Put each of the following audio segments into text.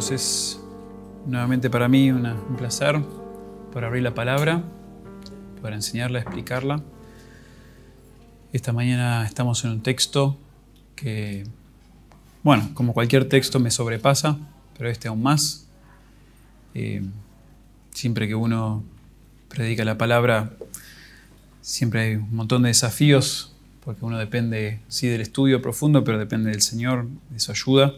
hermanos, es nuevamente para mí un placer por abrir la palabra, para enseñarla, explicarla. Esta mañana estamos en un texto que, bueno, como cualquier texto me sobrepasa, pero este aún más. Eh, siempre que uno predica la palabra, siempre hay un montón de desafíos, porque uno depende, sí, del estudio profundo, pero depende del Señor, de su ayuda.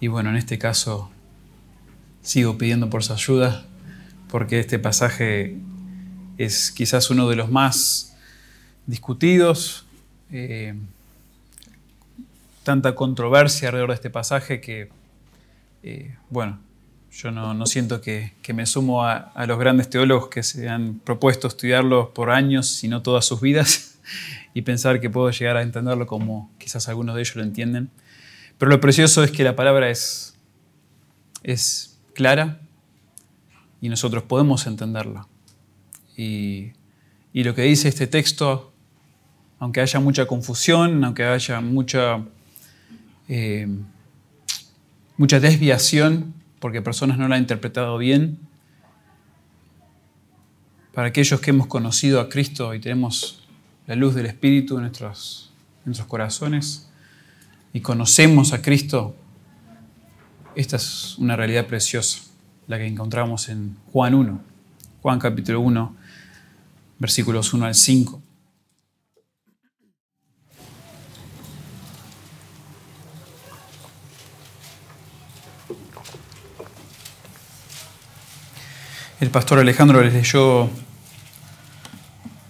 Y bueno, en este caso sigo pidiendo por su ayuda porque este pasaje es quizás uno de los más discutidos. Eh, tanta controversia alrededor de este pasaje que, eh, bueno, yo no, siento que, me sumo a, a, los grandes teólogos que se han propuesto estudiarlo por años, sino todas sus vidas, y pensar que puedo llegar a entenderlo como quizás algunos de ellos lo entienden. Pero lo precioso es que la palabra es, es clara y nosotros podemos entenderla. Y, lo que dice este texto, aunque haya mucha confusión, aunque haya mucha, eh, mucha desviación, porque personas no la han interpretado bien, para aquellos que hemos conocido a Cristo y tenemos la luz del Espíritu en nuestros, en nuestros corazones, y conocemos a Cristo, esta es una realidad preciosa, la que encontramos en Juan 1, Juan capítulo 1, versículos 1 al 5. El pastor Alejandro les leyó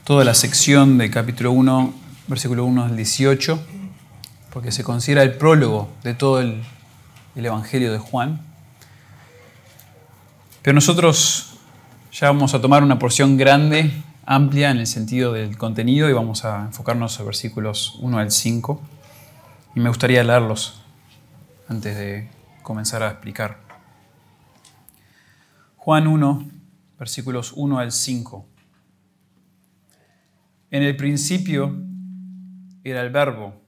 toda la sección de capítulo 1, versículo 1 al 18 porque se considera el prólogo de todo el, Evangelio de Juan. Pero nosotros ya vamos a tomar una porción grande, amplia en el sentido del contenido y vamos a enfocarnos en versículos 1 al 5. Y me gustaría leerlos antes de comenzar a explicar. Juan 1, versículos 1 al 5. En el principio era el verbo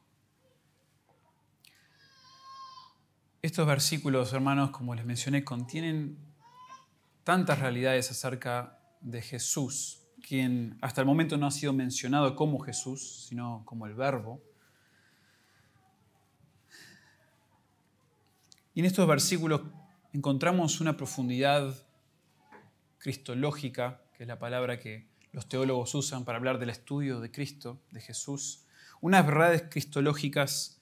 Estos versículos, hermanos, como les mencioné, contienen tantas realidades acerca de Jesús, quien hasta el momento no ha sido mencionado como Jesús, sino como el Verbo. Y en estos versículos encontramos una profundidad cristológica, que es la palabra que los teólogos usan para hablar del estudio de Cristo, de Jesús, unas verdades cristológicas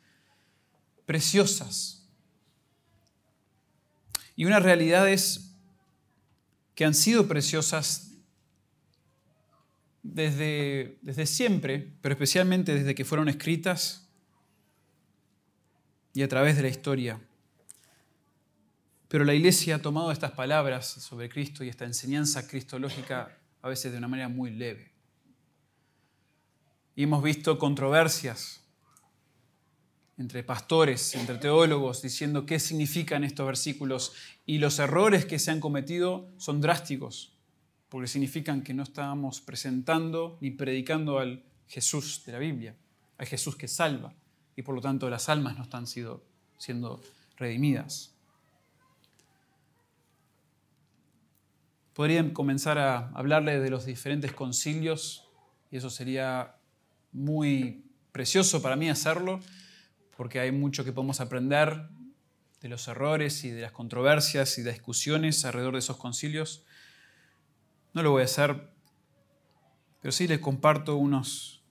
preciosas, y unas realidades que han sido preciosas desde, siempre, pero especialmente desde que fueron escritas y a través de la historia. Pero la iglesia ha tomado estas palabras sobre Cristo y esta enseñanza cristológica a veces de una manera muy leve. Y hemos visto controversias entre pastores, entre teólogos, diciendo qué significan estos versículos y los errores que se han cometido son drásticos, porque significan que no estamos presentando ni predicando al Jesús de la Biblia, al Jesús que salva, y por lo tanto las almas no están siendo redimidas. Podrían comenzar a hablarle de los diferentes concilios, y eso sería muy precioso para mí hacerlo, porque hay mucho que podemos aprender de los errores y de las controversias y de discusiones alrededor de esos concilios. No lo voy a hacer, pero sí les comparto unos,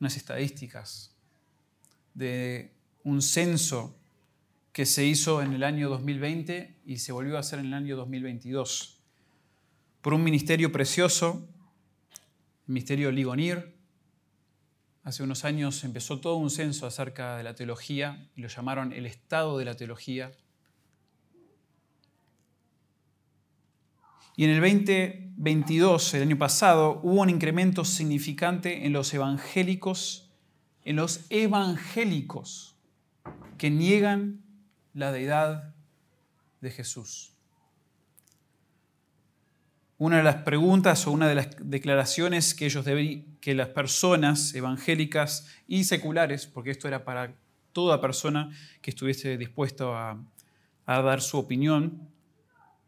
unas estadísticas de un censo que se hizo en el año 2020 y se volvió a hacer en el año 2022 por un ministerio precioso, el ministerio Ligonir, Hace unos años empezó todo un censo acerca de la teología y lo llamaron el estado de la teología. Y en el 2022, el año pasado, hubo un incremento significante en los evangélicos, en los evangélicos que niegan la deidad de Jesús. Una de las preguntas o una de las declaraciones que ellos que las personas evangélicas y seculares, porque esto era para toda persona que estuviese dispuesto a, a dar su opinión,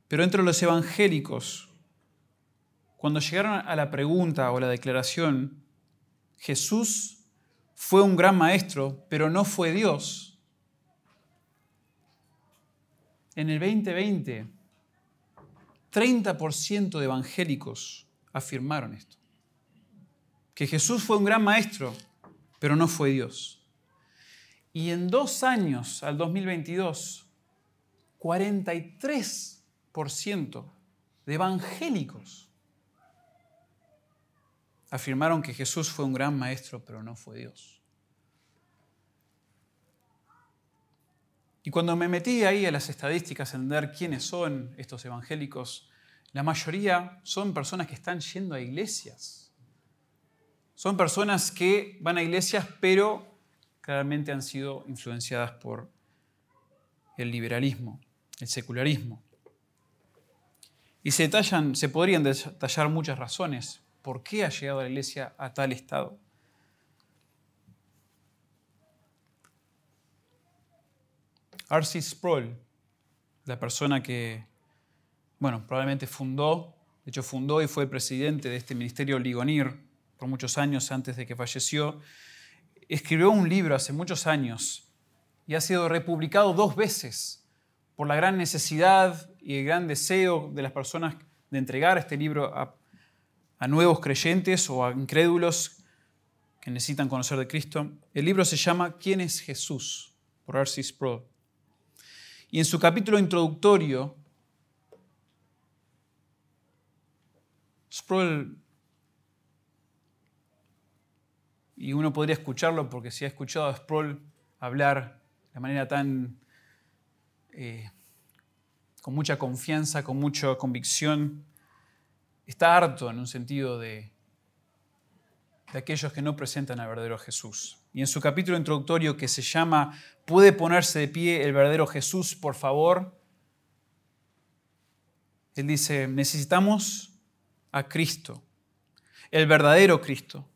pero entre los evangélicos, cuando llegaron a la pregunta o la declaración, Jesús fue un gran maestro, pero no fue Dios. En el 2020, 30% de evangélicos afirmaron esto. Que Jesús fue un gran maestro, pero no fue Dios. Y en dos años, al 2022, 43% de evangélicos afirmaron que Jesús fue un gran maestro, pero no fue Dios. Y cuando me metí ahí a las estadísticas en ver quiénes son estos evangélicos, la mayoría son personas que están yendo a iglesias. Son personas que van a iglesias, pero claramente han sido influenciadas por el liberalismo, el secularismo. Y se, detallan, se podrían detallar muchas razones por qué ha llegado la iglesia a tal estado. R.C. Sproul, la persona que, bueno, probablemente fundó, de hecho fundó y fue el presidente de este ministerio Ligonir por muchos años antes de que falleció, escribió un libro hace muchos años y ha sido republicado dos veces por la gran necesidad y el gran deseo de las personas de entregar este libro a, nuevos creyentes o a incrédulos que necesitan conocer de Cristo. El libro se llama ¿Quién es Jesús? por R.C. Sproul. Y en su capítulo introductorio, Sproul, y uno podría escucharlo porque si ha escuchado a Sproul hablar de manera tan, eh, con mucha confianza, con mucha convicción, está harto en un sentido de, de aquellos que no presentan al verdadero Jesús. Y en su capítulo introductorio que se llama ¿Puede ponerse de pie el verdadero Jesús, por favor? Él dice, necesitamos a Cristo, el verdadero Cristo.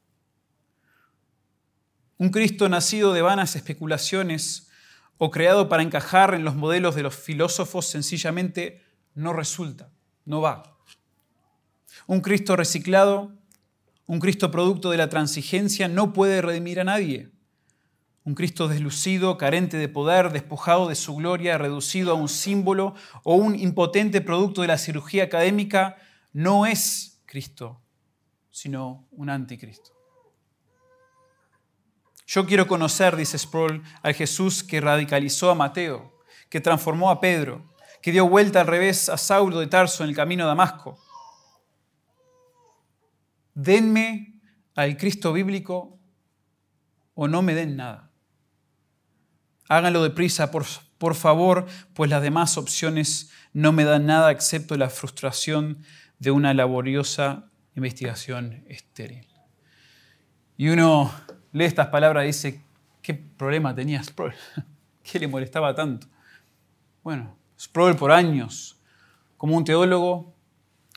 Un Cristo nacido de vanas especulaciones o creado para encajar en los modelos de los filósofos sencillamente no resulta, no va. Un Cristo reciclado un Cristo producto de la transigencia no puede redimir a nadie. Un Cristo deslucido, carente de poder, despojado de su gloria, reducido a un símbolo o un impotente producto de la cirugía académica, no es Cristo, sino un anticristo. Yo quiero conocer, dice Sproul, al Jesús que radicalizó a Mateo, que transformó a Pedro, que dio vuelta al revés a Saulo de Tarso en el camino a Damasco, denme al Cristo bíblico o no me den nada. Háganlo deprisa, por, por favor, pues las demás opciones no me dan nada excepto la frustración de una laboriosa investigación estéril. Y uno lee estas palabras y dice, ¿qué problema tenía Sproul? ¿Qué le molestaba tanto? Bueno, Sproul por años, como un teólogo,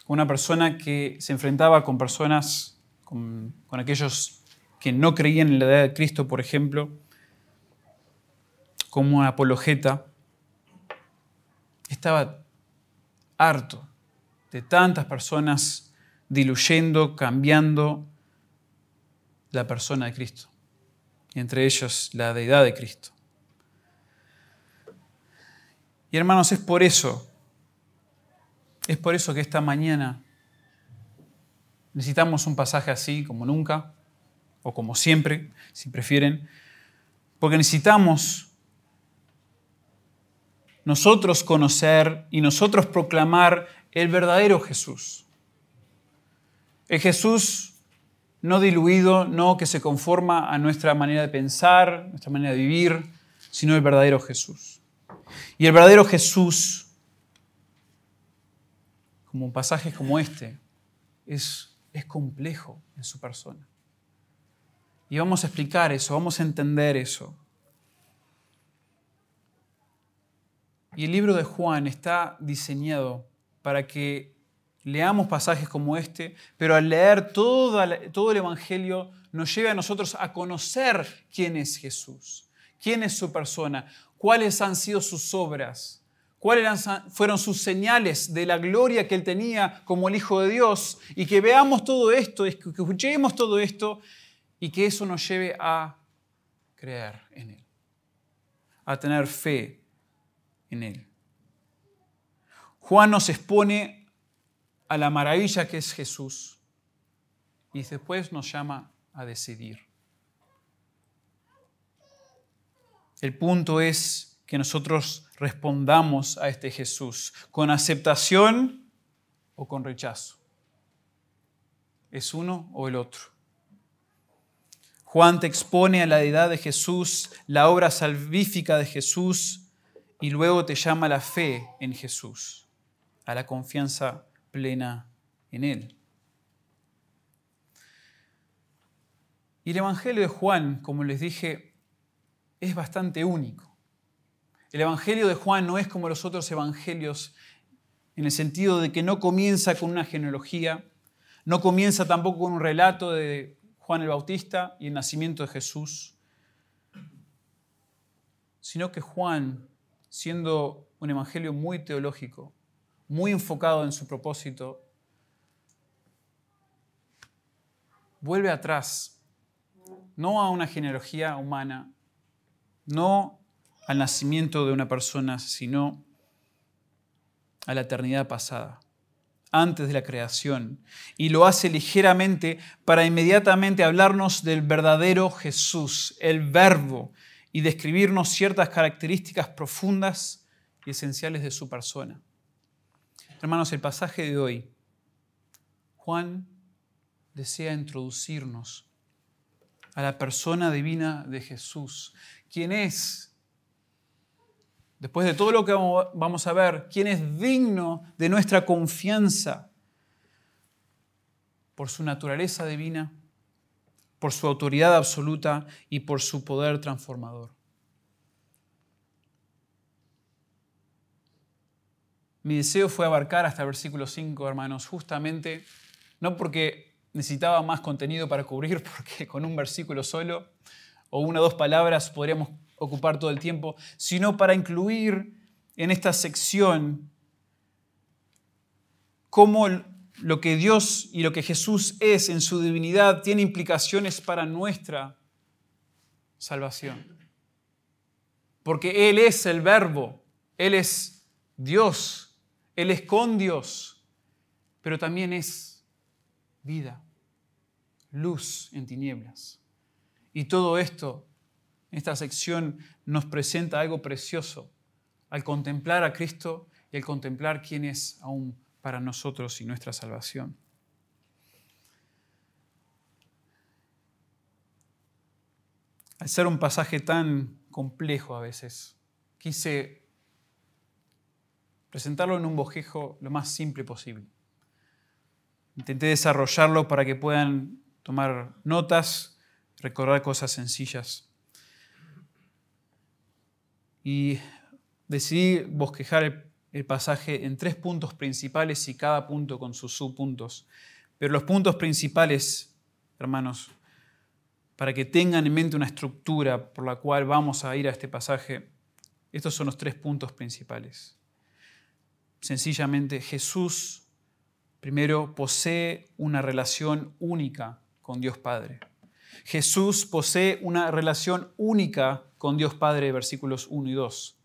una persona que se enfrentaba con personas, con, aquellos que no creían en la edad de Cristo, por ejemplo, como apologeta, estaba harto de tantas personas diluyendo, cambiando la persona de Cristo, y entre ellos la deidad de Cristo. Y hermanos, es por eso es por eso que esta mañana necesitamos un pasaje así como nunca, o como siempre, si prefieren, porque necesitamos nosotros conocer y nosotros proclamar el verdadero Jesús. El Jesús no diluido, no que se conforma a nuestra manera de pensar, nuestra manera de vivir, sino el verdadero Jesús. Y el verdadero Jesús como pasajes como este, es, es complejo en su persona. Y vamos a explicar eso, vamos a entender eso. Y el libro de Juan está diseñado para que leamos pasajes como este, pero al leer todo, todo el Evangelio nos lleve a nosotros a conocer quién es Jesús, quién es su persona, cuáles han sido sus obras, cuáles fueron sus señales de la gloria que él tenía como el Hijo de Dios, y que veamos todo esto, que escuchemos todo esto, y que eso nos lleve a creer en Él, a tener fe en Él. Juan nos expone a la maravilla que es Jesús y después nos llama a decidir. El punto es que nosotros respondamos a este Jesús con aceptación o con rechazo. Es uno o el otro. Juan te expone a la deidad de Jesús, la obra salvífica de Jesús y luego te llama a la fe en Jesús, a la confianza plena en Él. Y el Evangelio de Juan, como les dije, es bastante único. El Evangelio de Juan no es como los otros evangelios en el sentido de que no comienza con una genealogía, no comienza tampoco con un relato de Juan el Bautista y el nacimiento de Jesús, sino que Juan, siendo un evangelio muy teológico, muy enfocado en su propósito, vuelve atrás no a una genealogía humana, no al nacimiento de una persona, sino a la eternidad pasada, antes de la creación. Y lo hace ligeramente para inmediatamente hablarnos del verdadero Jesús, el verbo, y describirnos ciertas características profundas y esenciales de su persona. Hermanos, el pasaje de hoy, Juan desea introducirnos a la persona divina de Jesús. ¿Quién es? Después de todo lo que vamos a ver, ¿quién es digno de nuestra confianza? Por su naturaleza divina, por su autoridad absoluta y por su poder transformador. Mi deseo fue abarcar hasta el versículo 5, hermanos, justamente, no porque necesitaba más contenido para cubrir porque con un versículo solo o una o dos palabras podríamos ocupar todo el tiempo, sino para incluir en esta sección cómo lo que Dios y lo que Jesús es en su divinidad tiene implicaciones para nuestra salvación. Porque Él es el verbo, Él es Dios, Él es con Dios, pero también es vida luz en tinieblas. Y todo esto, esta sección nos presenta algo precioso al contemplar a Cristo y al contemplar quién es aún para nosotros y nuestra salvación. Al ser un pasaje tan complejo a veces, quise presentarlo en un bojejo lo más simple posible. Intenté desarrollarlo para que puedan tomar notas, recordar cosas sencillas. Y decidí bosquejar el, pasaje en tres puntos principales y cada punto con sus subpuntos. Pero los puntos principales, hermanos, para que tengan en mente una estructura por la cual vamos a ir a este pasaje, estos son los tres puntos principales. Sencillamente, Jesús primero posee una relación única con Dios Padre. Jesús posee una relación única con Dios Padre, versículos 1 y 2.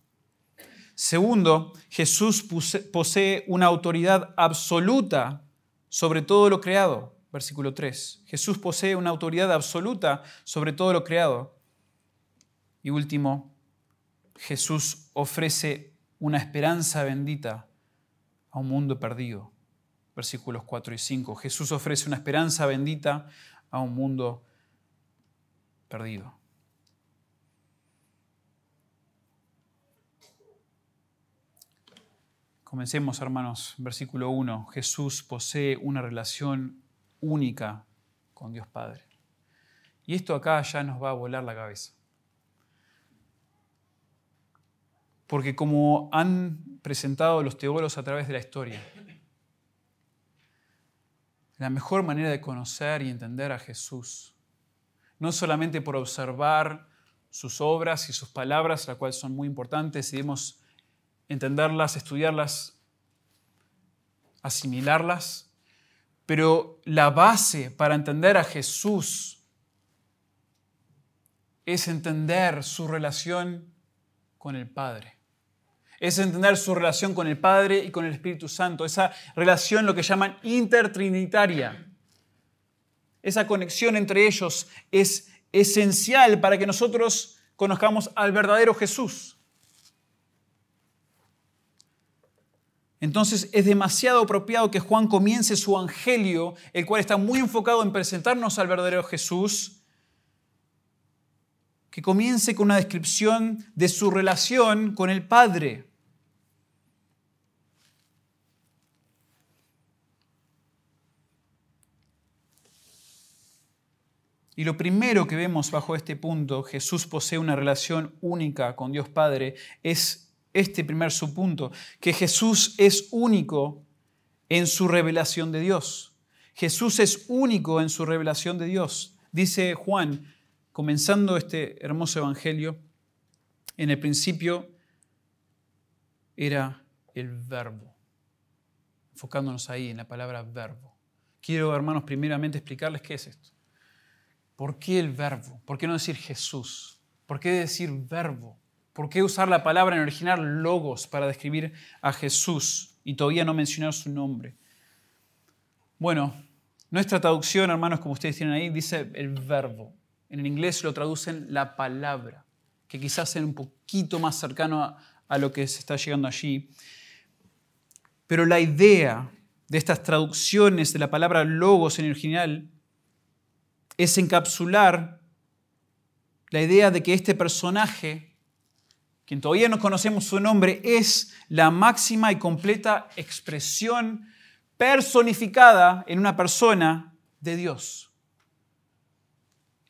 Segundo, Jesús posee una autoridad absoluta sobre todo lo creado, versículo 3. Jesús posee una autoridad absoluta sobre todo lo creado. Y último, Jesús ofrece una esperanza bendita a un mundo perdido versículos 4 y 5. Jesús ofrece una esperanza bendita a un mundo perdido. Comencemos, hermanos, versículo 1. Jesús posee una relación única con Dios Padre. Y esto acá ya nos va a volar la cabeza. Porque como han presentado los teólogos a través de la historia, la mejor manera de conocer y entender a Jesús, no solamente por observar sus obras y sus palabras, las cuales son muy importantes, y debemos entenderlas, estudiarlas, asimilarlas, pero la base para entender a Jesús es entender su relación con el Padre. Es entender su relación con el Padre y con el Espíritu Santo. Esa relación, lo que llaman intertrinitaria. Esa conexión entre ellos es esencial para que nosotros conozcamos al verdadero Jesús. Entonces es demasiado apropiado que Juan comience su evangelio, el cual está muy enfocado en presentarnos al verdadero Jesús, que comience con una descripción de su relación con el Padre. Y lo primero que vemos bajo este punto, Jesús posee una relación única con Dios Padre, es este primer subpunto, que Jesús es único en su revelación de Dios. Jesús es único en su revelación de Dios. Dice Juan, comenzando este hermoso evangelio, en el principio era el verbo, enfocándonos ahí en la palabra verbo. Quiero, hermanos, primeramente explicarles qué es esto. ¿Por qué el verbo? ¿Por qué no decir Jesús? ¿Por qué decir verbo? ¿Por qué usar la palabra en original logos para describir a Jesús y todavía no mencionar su nombre? Bueno, nuestra traducción, hermanos, como ustedes tienen ahí, dice el verbo. En el inglés lo traducen la palabra, que quizás sea un poquito más cercano a, lo que se está llegando allí. Pero la idea de estas traducciones de la palabra logos en original es encapsular la idea de que este personaje quien todavía no conocemos su nombre, es la máxima y completa expresión personificada en una persona de Dios.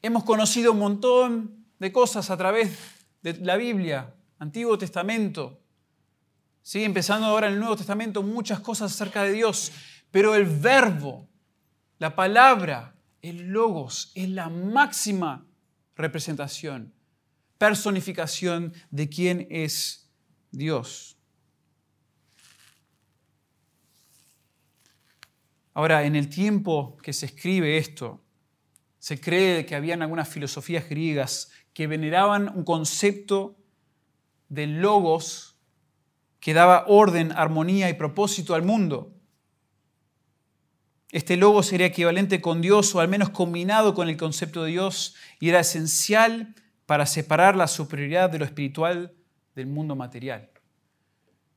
Hemos conocido un montón de cosas a través de la Biblia, Antiguo Testamento. Sigue empezando ahora en el Nuevo Testamento muchas cosas acerca de Dios, pero el verbo, la palabra, el logos es la máxima representación personificación de quién es Dios. Ahora, en el tiempo que se escribe esto, se cree que habían algunas filosofías griegas que veneraban un concepto de logos que daba orden, armonía y propósito al mundo. Este logo sería equivalente con Dios o al menos combinado con el concepto de Dios y era esencial para separar la superioridad de lo espiritual del mundo material.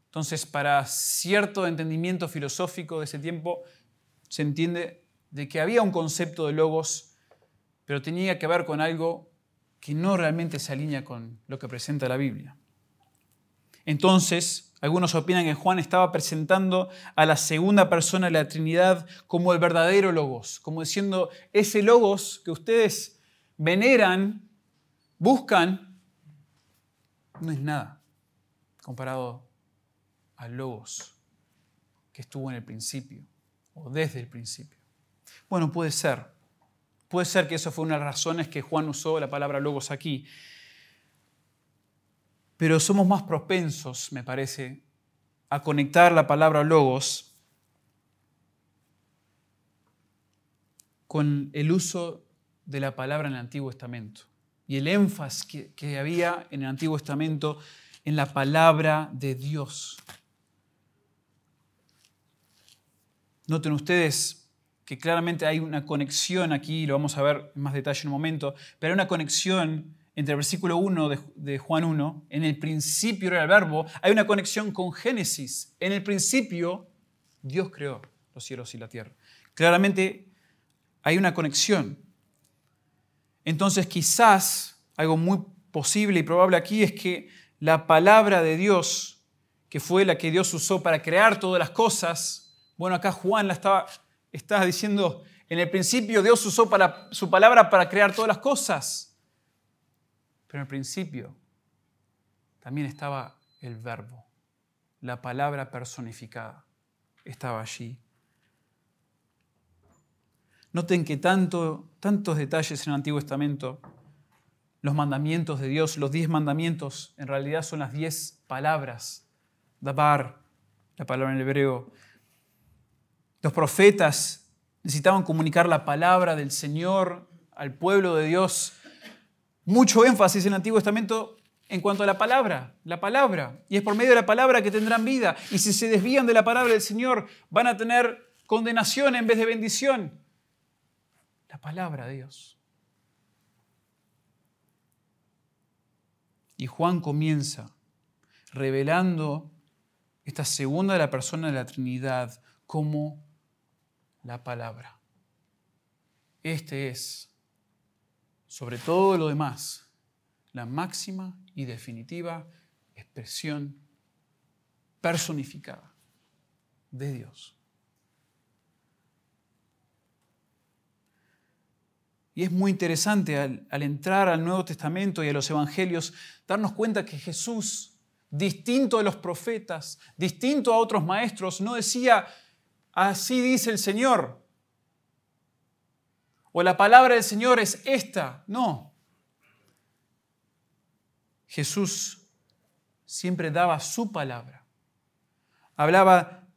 Entonces, para cierto entendimiento filosófico de ese tiempo, se entiende de que había un concepto de logos, pero tenía que ver con algo que no realmente se alinea con lo que presenta la Biblia. Entonces, algunos opinan que Juan estaba presentando a la segunda persona de la Trinidad como el verdadero logos, como diciendo, ese logos que ustedes veneran buscan, no es nada comparado al logos que estuvo en el principio o desde el principio. Bueno, puede ser. Puede ser que eso fue una de las razones que Juan usó la palabra logos aquí. Pero somos más propensos, me parece, a conectar la palabra logos con el uso de la palabra en el Antiguo Testamento y el énfasis que, había en el Antiguo Testamento en la palabra de Dios. Noten ustedes que claramente hay una conexión aquí, lo vamos a ver en más detalle en un momento, pero hay una conexión entre el versículo 1 de, de, Juan 1, en el principio era el verbo, hay una conexión con Génesis. En el principio Dios creó los cielos y la tierra. Claramente hay una conexión. Entonces quizás algo muy posible y probable aquí es que la palabra de Dios que fue la que Dios usó para crear todas las cosas. Bueno, acá Juan la estaba, diciendo, en el principio Dios usó su palabra para crear todas las cosas. Pero en el principio también estaba el verbo, la palabra personificada. Estaba allí. Noten que tanto, tantos detalles en el Antiguo Testamento, los mandamientos de Dios, los diez mandamientos, en realidad son las diez palabras. Dabar, la palabra en hebreo. Los profetas necesitaban comunicar la palabra del Señor al pueblo de Dios. Mucho énfasis en el Antiguo Testamento en cuanto a la palabra, la palabra. Y es por medio de la palabra que tendrán vida. Y si se desvían de la palabra del Señor, van a tener condenación en vez de bendición la palabra de Dios. Y Juan comienza revelando esta segunda de la persona de la Trinidad como la palabra. Este es, sobre todo lo demás, la máxima y definitiva expresión personificada de Dios. Y es muy interesante al, entrar al Nuevo Testamento y a los Evangelios darnos cuenta que Jesús, distinto de los profetas, distinto a otros maestros, no decía, así dice el Señor, o la palabra del Señor es esta. No. Jesús siempre daba su palabra. Hablaba,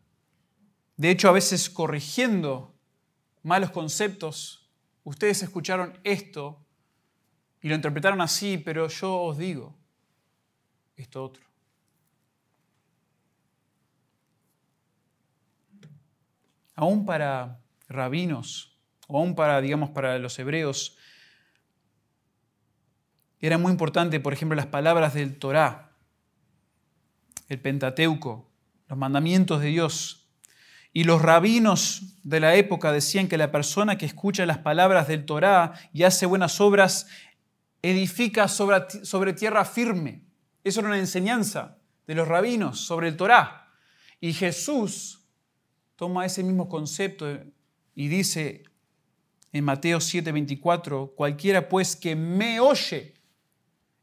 de hecho, a veces corrigiendo malos conceptos ustedes escucharon esto y lo interpretaron así, pero yo os digo esto otro. Aún para rabinos, o aún para, digamos, para los hebreos, era muy importante, por ejemplo, las palabras del Torá, el Pentateuco, los mandamientos de Dios y los rabinos de la época decían que la persona que escucha las palabras del Torá y hace buenas obras edifica sobre, tierra firme. Eso era una enseñanza de los rabinos sobre el Torá. Y Jesús toma ese mismo concepto y dice en Mateo 7:24, cualquiera pues que me oye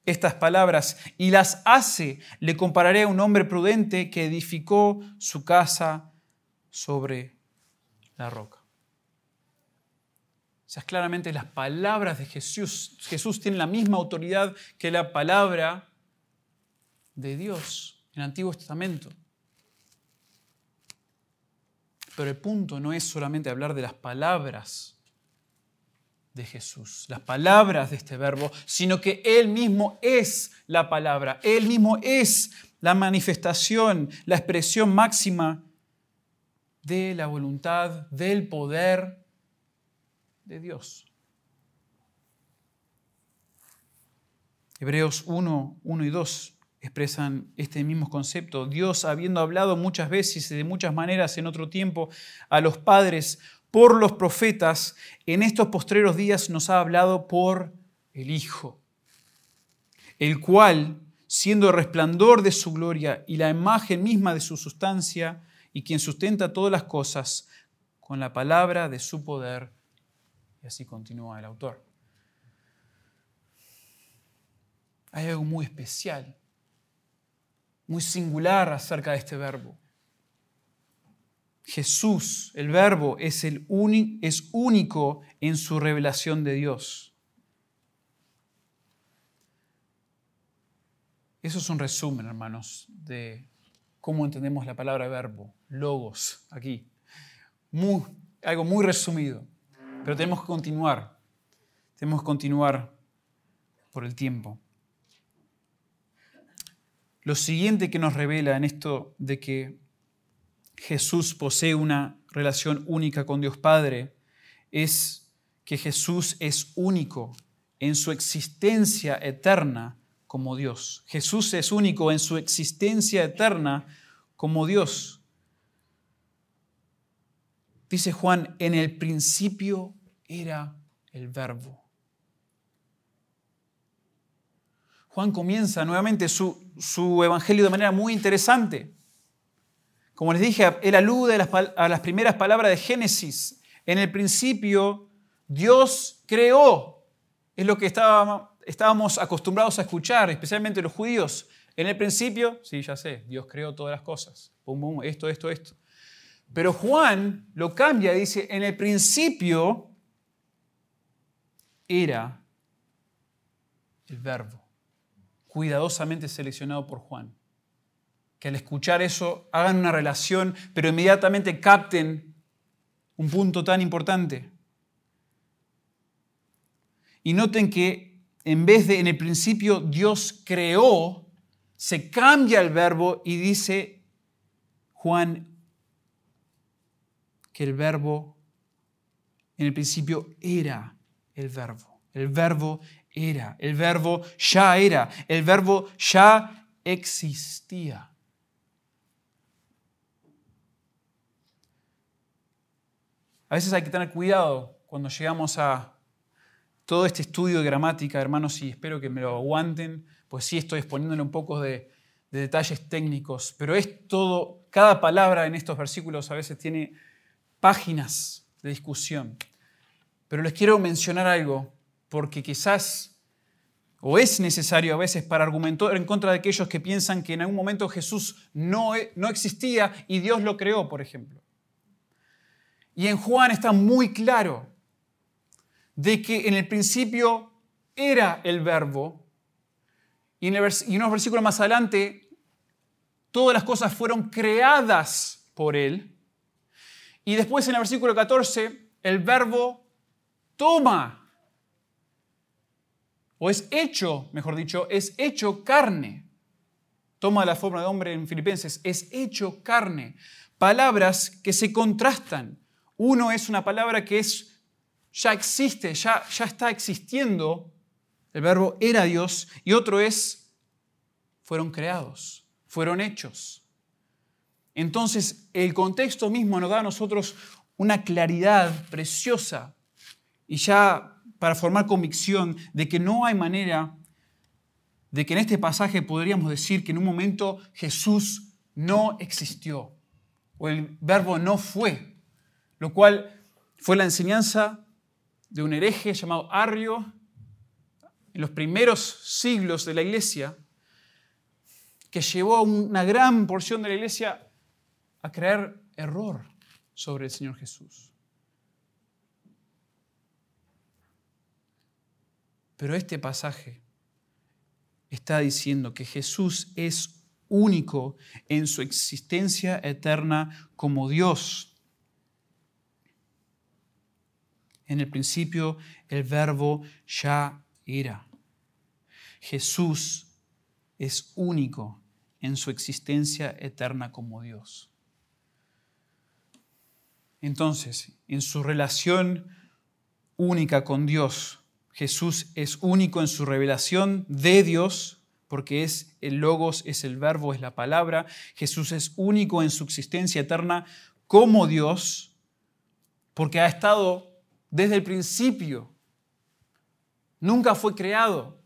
estas palabras y las hace, le compararé a un hombre prudente que edificó su casa sobre la roca. O sea, claramente las palabras de Jesús, Jesús tiene la misma autoridad que la palabra de Dios en el Antiguo Testamento. Pero el punto no es solamente hablar de las palabras de Jesús, las palabras de este verbo, sino que Él mismo es la palabra, Él mismo es la manifestación, la expresión máxima de la voluntad, del poder de Dios. Hebreos 1, 1 y 2 expresan este mismo concepto. Dios, habiendo hablado muchas veces y de muchas maneras en otro tiempo a los padres por los profetas, en estos postreros días nos ha hablado por el Hijo, el cual, siendo el resplandor de su gloria y la imagen misma de su sustancia, y quien sustenta todas las cosas con la palabra de su poder. Y así continúa el autor. Hay algo muy especial, muy singular acerca de este verbo. Jesús, el verbo, es, el es único en su revelación de Dios. Eso es un resumen, hermanos, de cómo entendemos la palabra verbo, logos, aquí. Algo muy resumido, pero tenemos que continuar. Tenemos que continuar por el tiempo. Lo siguiente que nos revela en esto de que Jesús posee una relación única con Dios Padre es que Jesús es único en su existencia eterna como Dios. Jesús es único en su existencia eterna como Dios. Dice Juan, en el principio era el verbo. Juan comienza nuevamente su, su, evangelio de manera muy interesante. Como les dije, él alude a las, a las primeras palabras de Génesis. En el principio, Dios creó. Es lo que estábamos acostumbrados a escuchar, especialmente los judíos. En el principio, sí, ya sé, Dios creó todas las cosas. esto, esto, esto. Pero Juan lo cambia, dice, en el principio era el verbo, cuidadosamente seleccionado por Juan. Que al escuchar eso hagan una relación, pero inmediatamente capten un punto tan importante. Y noten que en vez de en el principio Dios creó, se cambia el verbo y dice Juan que el verbo en el principio era el verbo. El verbo era, el verbo ya era, el verbo ya existía. A veces hay que tener cuidado cuando llegamos a todo este estudio de gramática, hermanos, y espero que me lo aguanten, pues sí estoy exponiéndole un poco de, de detalles técnicos, pero es todo, cada palabra en estos versículos a veces tiene páginas de discusión. Pero les quiero mencionar algo, porque quizás, o es necesario a veces para argumentar en contra de aquellos que piensan que en algún momento Jesús no, e, no existía y Dios lo creó, por ejemplo. Y en Juan está muy claro de que en el principio era el verbo, y, en y unos versículos más adelante, todas las cosas fueron creadas por Él. Y después en el versículo 14, el verbo toma, o es hecho, mejor dicho, es hecho carne. Toma la forma de hombre en Filipenses, es hecho carne. Palabras que se contrastan. Uno es una palabra que es, ya existe, ya, ya está existiendo. El verbo era Dios. Y otro es, fueron creados, fueron hechos. Entonces, el contexto mismo nos da a nosotros una claridad preciosa y ya para formar convicción de que no hay manera de que en este pasaje podríamos decir que en un momento Jesús no existió o el verbo no fue, lo cual fue la enseñanza de un hereje llamado Arrio en los primeros siglos de la iglesia, que llevó a una gran porción de la iglesia a creer error sobre el Señor Jesús. Pero este pasaje está diciendo que Jesús es único en su existencia eterna como Dios. En el principio el verbo ya era. Jesús es único en su existencia eterna como Dios. Entonces, en su relación única con Dios, Jesús es único en su revelación de Dios, porque es el logos, es el verbo, es la palabra. Jesús es único en su existencia eterna como Dios, porque ha estado desde el principio. Nunca fue creado,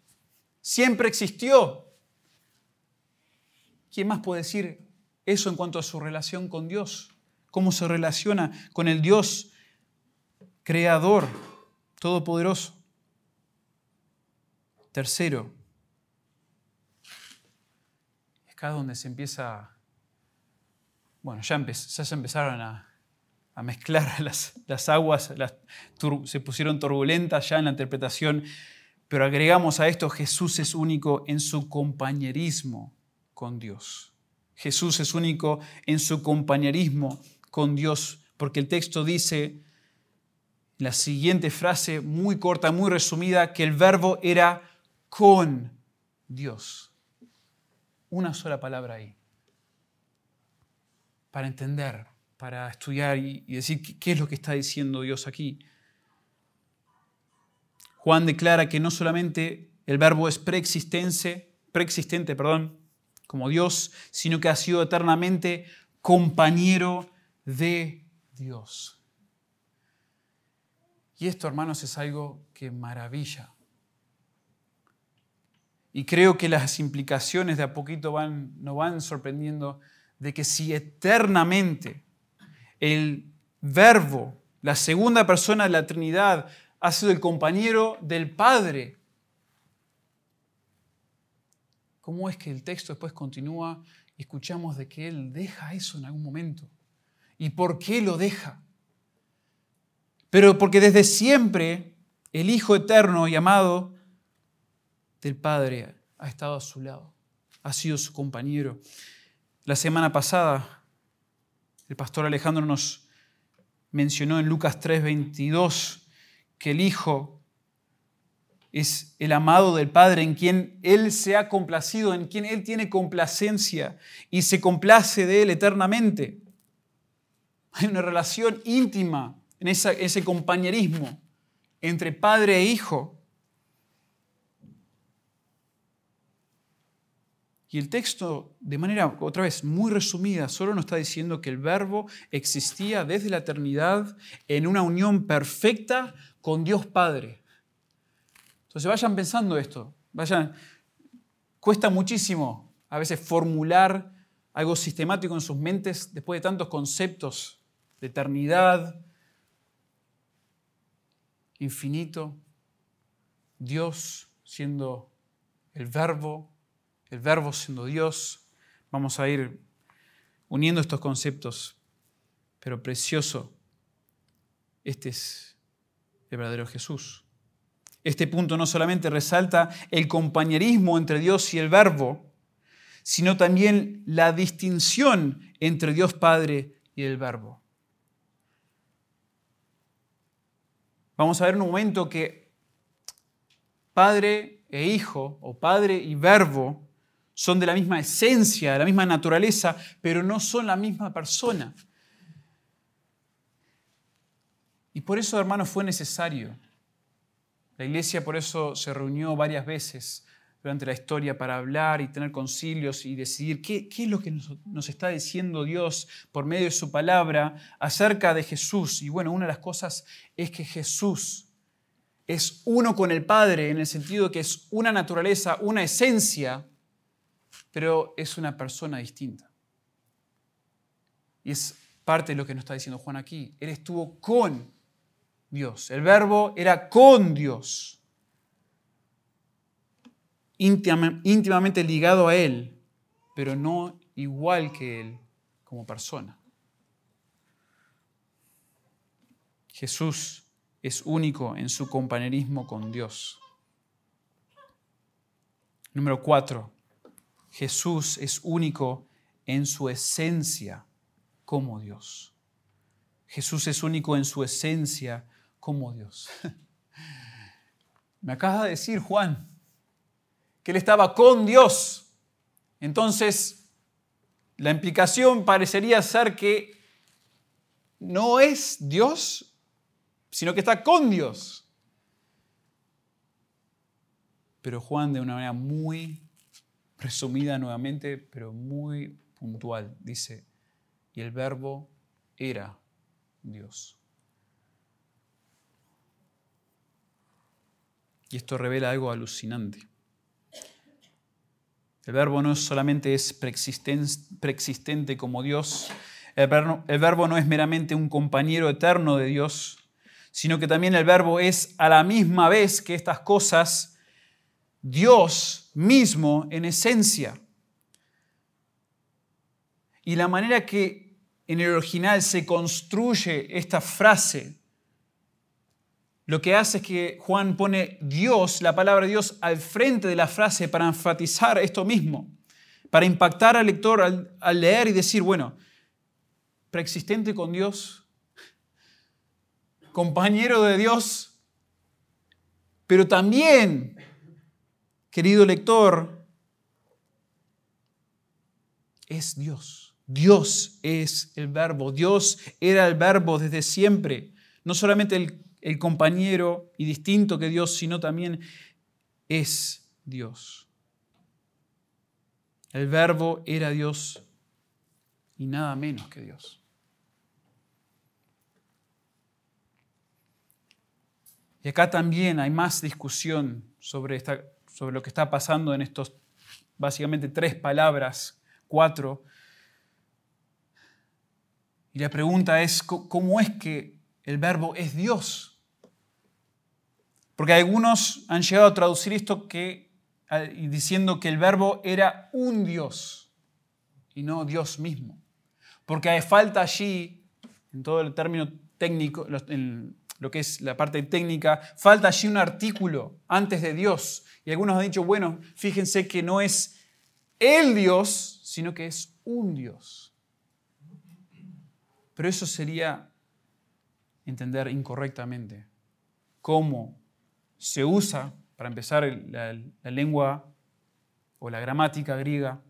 siempre existió. ¿Quién más puede decir eso en cuanto a su relación con Dios? ¿Cómo se relaciona con el Dios creador, todopoderoso? Tercero, es acá donde se empieza, bueno, ya, se empezaron a, mezclar las, aguas, se pusieron turbulentas ya en la interpretación, pero agregamos a esto, Jesús es único en su compañerismo con Dios. Jesús es único en su compañerismo con Dios, porque el texto dice, la siguiente frase muy corta, muy resumida, que el verbo era con Dios. Una sola palabra ahí. Para entender, para estudiar y, decir qué es lo que está diciendo Dios aquí. Juan declara que no solamente el verbo es preexistente, preexistente, perdón, como Dios, sino que ha sido eternamente compañero de Dios. Y esto, hermanos, es algo que maravilla. Y creo que las implicaciones de a poquito van, nos van sorprendiendo de que si eternamente el verbo, la segunda persona de la Trinidad, ha sido el compañero del Padre, ¿cómo es que el texto después continúa y escuchamos de que Él deja eso en algún momento? ¿Y por qué lo deja? Pero porque desde siempre el Hijo eterno y amado del Padre ha estado a su lado, ha sido su compañero. La semana pasada, el pastor Alejandro nos mencionó en Lucas 3:22 que el Hijo es el amado del Padre en quien Él se ha complacido, en quien Él tiene complacencia y se complace de Él eternamente. Hay una relación íntima en ese compañerismo entre padre e hijo. Y el texto, de manera, otra vez, muy resumida, solo nos está diciendo que el verbo existía desde la eternidad en una unión perfecta con Dios Padre. Entonces vayan pensando esto, vayan, cuesta muchísimo a veces formular algo sistemático en sus mentes después de tantos conceptos de eternidad, infinito, Dios siendo el verbo, el verbo siendo Dios. Vamos a ir uniendo estos conceptos, pero precioso, este es el verdadero Jesús. Este punto no solamente resalta el compañerismo entre Dios y el verbo, sino también la distinción entre Dios Padre y el verbo. Vamos a ver en un momento que padre e hijo, o padre y verbo, son de la misma esencia, de la misma naturaleza, pero no son la misma persona. Y por eso, hermanos, fue necesario. La iglesia por eso se reunió varias veces durante la historia para hablar y tener concilios y decidir qué, es lo que nos, nos, está diciendo Dios por medio de su palabra acerca de Jesús. Y bueno, una de las cosas es que Jesús es uno con el Padre en el sentido de que es una naturaleza, una esencia, pero es una persona distinta. Y es parte de lo que nos está diciendo Juan aquí. Él estuvo con Dios. El verbo era con Dios íntimamente ligado a Él, pero no igual que Él como persona. Jesús es único en su compañerismo con Dios. Número cuatro, Jesús es único en su esencia como Dios. Jesús es único en su esencia como Dios. Me acaba de decir Juan que él estaba con Dios. Entonces, la implicación parecería ser que no es Dios, sino que está con Dios. Pero Juan de una manera muy resumida nuevamente, pero muy puntual, dice, y el verbo era Dios. Y esto revela algo alucinante. El verbo no solamente es preexistente como Dios, el verbo, el verbo no es meramente un compañero eterno de Dios, sino que también el verbo es a la misma vez que estas cosas Dios mismo en esencia. Y la manera que en el original se construye esta frase lo que hace es que Juan pone Dios, la palabra Dios, al frente de la frase para enfatizar esto mismo, para impactar al lector al, leer y decir, bueno, preexistente con Dios, compañero de Dios, pero también, querido lector, es Dios. Dios es el verbo. Dios era el verbo desde siempre. No solamente el compañero y distinto que Dios, sino también es Dios. El verbo era Dios y nada menos que Dios. Y acá también hay más discusión sobre, esta, sobre lo que está pasando en estos básicamente tres palabras, cuatro, Y la pregunta es, ¿cómo es que el verbo es Dios? Porque algunos han llegado a traducir esto que, diciendo que el verbo era un Dios y no Dios mismo. Porque hay falta allí, en todo el término técnico, en lo que es la parte técnica, falta allí un artículo antes de Dios. Y algunos han dicho, bueno, fíjense que no es el Dios, sino que es un Dios. Pero eso sería entender incorrectamente cómo se usa, para empezar, la, lengua o la gramática griega,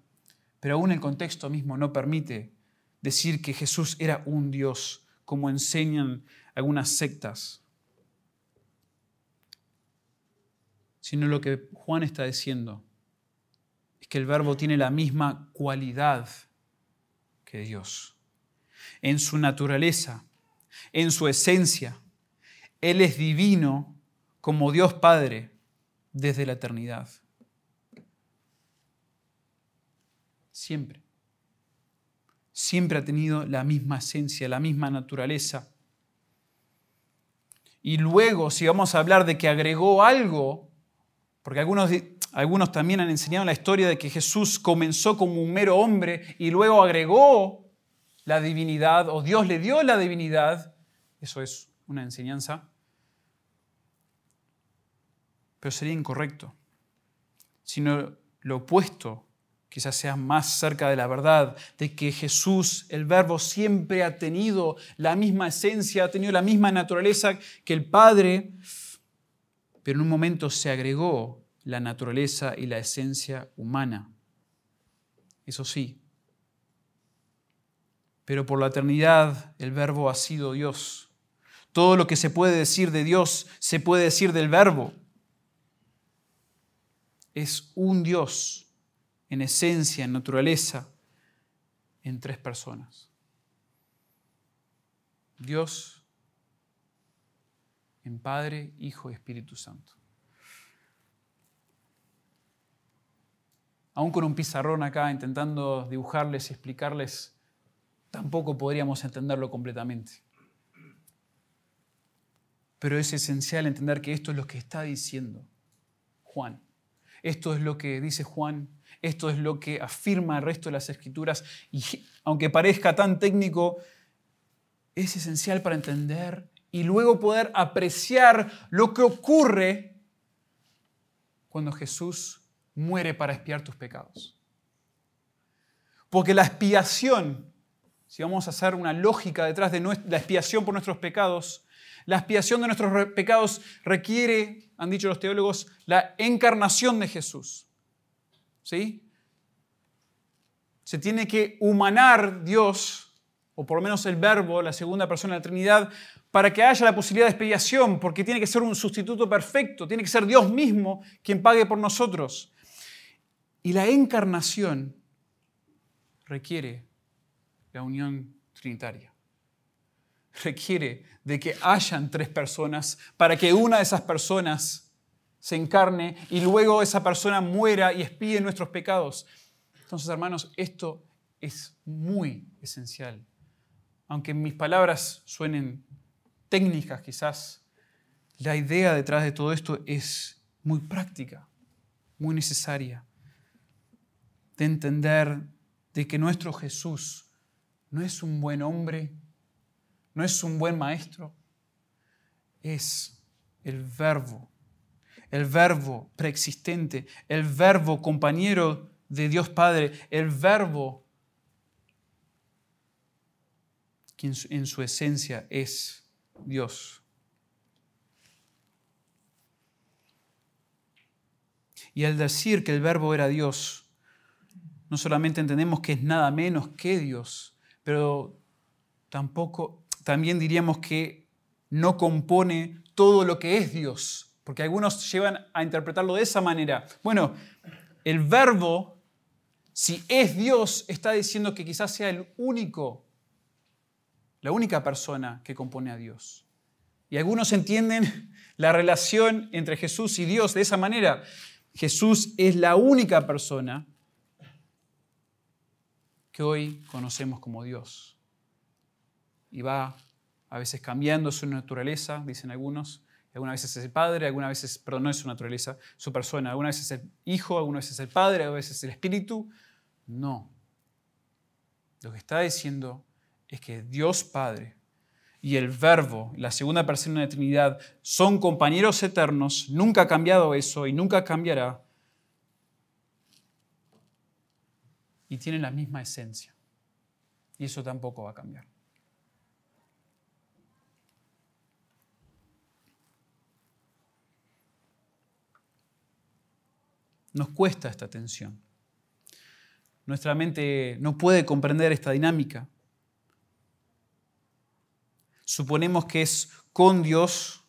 pero aún el contexto mismo no permite decir que Jesús era un Dios, como enseñan algunas sectas, sino lo que Juan está diciendo es que el verbo tiene la misma cualidad que Dios en su naturaleza, en su esencia. Él es divino como Dios Padre desde la eternidad. Siempre. Siempre ha tenido la misma esencia, la misma naturaleza. Y luego, si vamos a hablar de que agregó algo, porque algunos, algunos también han enseñado la historia de que Jesús comenzó como un mero hombre y luego agregó la divinidad o Dios le dio la divinidad, eso es una enseñanza, pero sería incorrecto, sino lo opuesto quizás sea más cerca de la verdad, de que Jesús, el verbo, siempre ha tenido la misma esencia, ha tenido la misma naturaleza que el Padre, pero en un momento se agregó la naturaleza y la esencia humana. Eso sí, pero por la eternidad el verbo ha sido Dios. Todo lo que se puede decir de Dios se puede decir del verbo. Es un Dios en esencia, en naturaleza, en tres personas. Dios en Padre, Hijo y Espíritu Santo. Aún con un pizarrón acá intentando dibujarles y explicarles tampoco podríamos entenderlo completamente. Pero es esencial entender que esto es lo que está diciendo Juan. Esto es lo que dice Juan, esto es lo que afirma el resto de las escrituras y aunque parezca tan técnico, es esencial para entender y luego poder apreciar lo que ocurre cuando Jesús muere para expiar tus pecados. Porque la expiación si vamos a hacer una lógica detrás de la expiación por nuestros pecados, la expiación de nuestros pecados requiere, han dicho los teólogos, la encarnación de Jesús. ¿Sí? Se tiene que humanar Dios, o por lo menos el Verbo, la segunda persona de la Trinidad, para que haya la posibilidad de expiación, porque tiene que ser un sustituto perfecto, tiene que ser Dios mismo quien pague por nosotros. Y la encarnación requiere la unión trinitaria. Requiere de que hayan tres personas para que una de esas personas se encarne y luego esa persona muera y expíe nuestros pecados. Entonces, hermanos, esto es muy esencial. Aunque mis palabras suenen técnicas quizás, la idea detrás de todo esto es muy práctica, muy necesaria, de entender de que nuestro Jesús no es un buen hombre, no es un buen maestro, es el verbo, el verbo preexistente, el verbo compañero de Dios Padre, el verbo que en su esencia es Dios. Y al decir que el verbo era Dios, no solamente entendemos que es nada menos que Dios, pero tampoco, también diríamos que no compone todo lo que es Dios, porque algunos llevan a interpretarlo de esa manera. Bueno, el verbo, si es Dios, está diciendo que quizás sea el único, la única persona que compone a Dios. Y algunos entienden la relación entre Jesús y Dios de esa manera. Jesús es la única persona que hoy conocemos como Dios. y va a veces cambiando su naturaleza, dicen algunos. Algunas veces es el padre, algunas veces, perdón, no es su naturaleza, su persona. Algunas veces es el hijo, algunas veces es el padre, algunas veces es el espíritu. No. Lo que está diciendo es que Dios Padre y el Verbo, la segunda persona de la Trinidad, son compañeros eternos, nunca ha cambiado eso y nunca cambiará. Y tienen la misma esencia. Y eso tampoco va a cambiar. Nos cuesta esta tensión. Nuestra mente no puede comprender esta dinámica. Suponemos que es con Dios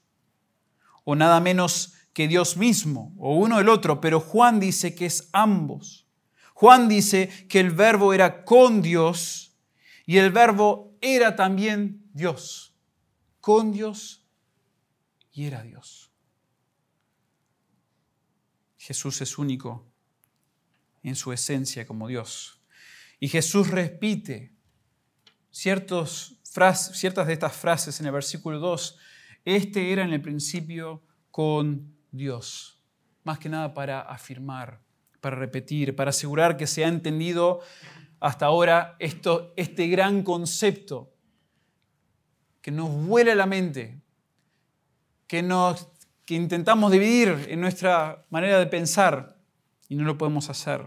o nada menos que Dios mismo, o uno el otro, pero Juan dice que es ambos. Juan dice que el verbo era con Dios y el verbo era también Dios. Con Dios y era Dios. Jesús es único en su esencia como Dios. Y Jesús repite ciertas de estas frases en el versículo 2. Este era en el principio con Dios. Más que nada para afirmar, para repetir, para asegurar que se ha entendido hasta ahora esto, este gran concepto que nos vuela la mente, que, nos, que intentamos dividir en nuestra manera de pensar y no lo podemos hacer,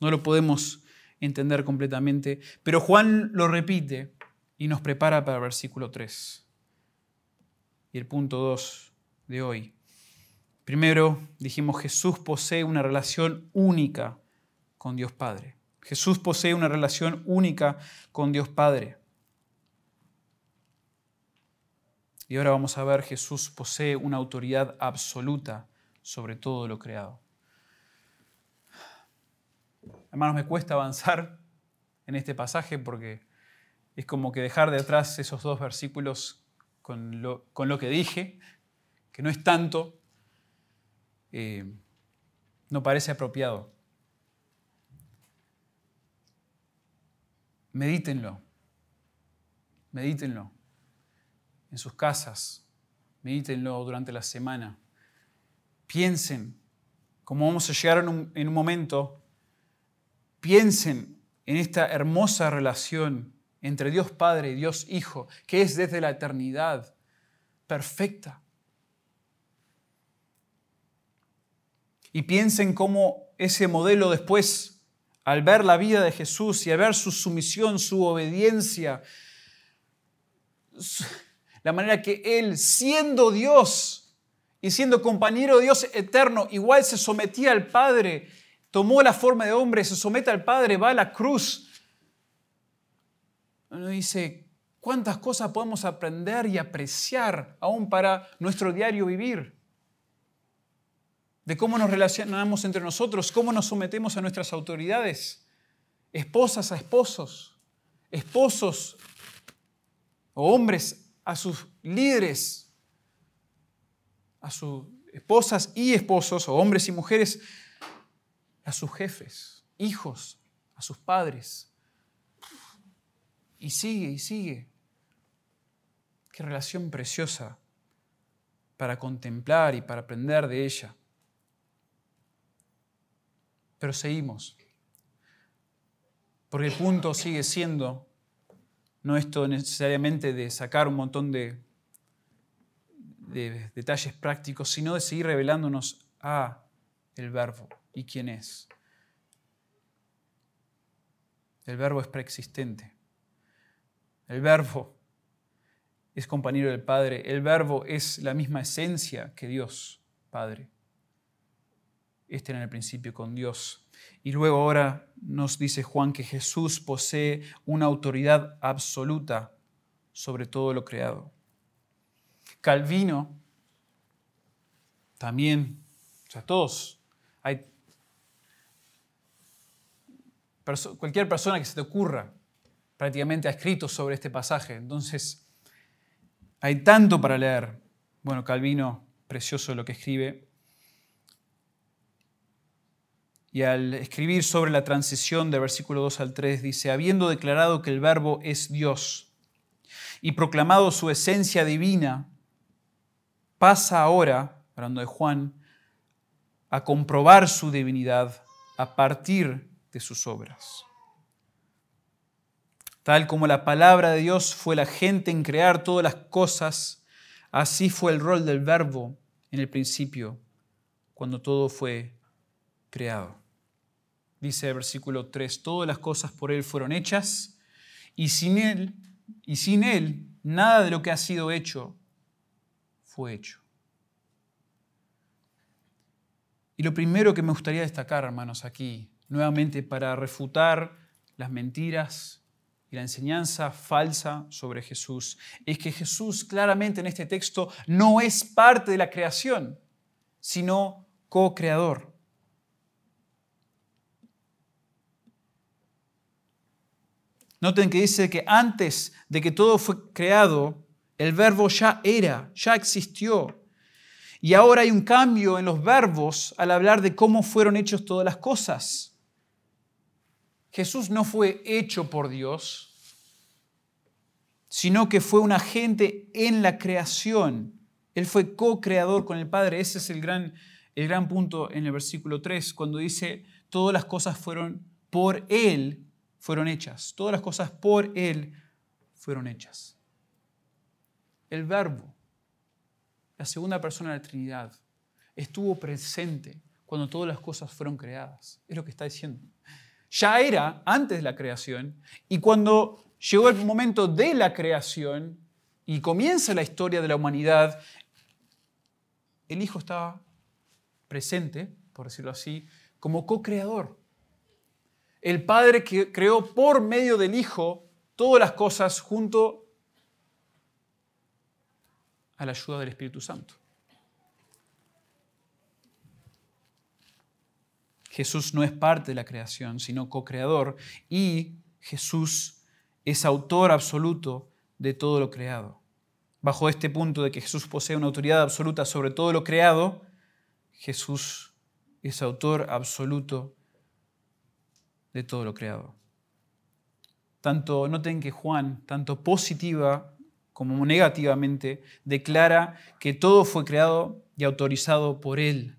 no lo podemos entender completamente, pero Juan lo repite y nos prepara para el versículo 3 y el punto 2 de hoy. Primero dijimos Jesús posee una relación única con Dios Padre. Jesús posee una relación única con Dios Padre. Y ahora vamos a ver, Jesús posee una autoridad absoluta sobre todo lo creado. Hermanos, me cuesta avanzar en este pasaje porque es como que dejar de atrás esos dos versículos con lo, que dije, que no es tanto, eh, no parece apropiado. Medítenlo, medítenlo en sus casas, medítenlo durante la semana. Piensen, como vamos a llegar en un, en un momento Piensen en esta hermosa relación entre Dios Padre y Dios Hijo, que es desde la eternidad perfecta. Y piensen cómo ese modelo después, al ver la vida de Jesús y al ver su sumisión, su obediencia, la manera que Él, siendo Dios y siendo compañero de Dios eterno, igual se sometía al Padre tomó la forma de hombre, se somete al Padre, va a la cruz. Uno dice, ¿cuántas cosas podemos aprender y apreciar aún para nuestro diario vivir? De cómo nos relacionamos entre nosotros, cómo nos sometemos a nuestras autoridades, esposas a esposos, esposos o hombres a sus líderes, a sus esposas y esposos, o hombres y mujeres a sus jefes, hijos, a sus padres. Y sigue y sigue. Qué relación preciosa para contemplar y para aprender de ella. Pero seguimos. Porque el punto sigue siendo no esto necesariamente de sacar un montón de, de detalles prácticos, sino de seguir revelándonos a el verbo y quién es. El verbo es preexistente. El verbo es compañero del Padre. El verbo es la misma esencia que Dios, Padre. Este en el principio con Dios. Y luego ahora nos dice Juan que Jesús posee una autoridad absoluta sobre todo lo creado. Calvino también, o sea, todos, hay cualquier persona que se te ocurra prácticamente ha escrito sobre este pasaje. Entonces, hay tanto para leer. Bueno, Calvino, precioso lo que escribe. Y al escribir sobre la transición del versículo 2 al 3 dice, habiendo declarado que el verbo es Dios y proclamado su esencia divina, pasa ahora, hablando de Juan, a comprobar su divinidad a partir de sus obras. Tal como la palabra de Dios fue la gente en crear todas las cosas, así fue el rol del verbo en el principio, cuando todo fue creado. Dice el versículo 3, todas las cosas por Él fueron hechas y sin Él, y sin Él, nada de lo que ha sido hecho fue hecho. Y lo primero que me gustaría destacar, hermanos, aquí, nuevamente para refutar las mentiras y la enseñanza falsa sobre Jesús, es que Jesús claramente en este texto no es parte de la creación, sino co-creador. Noten que dice que antes de que todo fue creado, el verbo ya era, ya existió. Y ahora hay un cambio en los verbos al hablar de cómo fueron hechos todas las cosas. Jesús no fue hecho por Dios, sino que fue un agente en la creación. Él fue co-creador con el Padre. Ese es el gran, el gran punto en el versículo 3, cuando dice, todas las cosas fueron por Él, fueron hechas. Todas las cosas por Él fueron hechas. El verbo la segunda persona de la Trinidad, estuvo presente cuando todas las cosas fueron creadas. Es lo que está diciendo. Ya era antes de la creación y cuando llegó el momento de la creación y comienza la historia de la humanidad, el Hijo estaba presente, por decirlo así, como co-creador. El Padre que creó por medio del Hijo todas las cosas junto a la ayuda del Espíritu Santo. Jesús no es parte de la creación, sino co-creador, y Jesús es autor absoluto de todo lo creado. Bajo este punto de que Jesús posee una autoridad absoluta sobre todo lo creado, Jesús es autor absoluto de todo lo creado. Tanto, noten que Juan, tanto positiva como negativamente, declara que todo fue creado y autorizado por Él.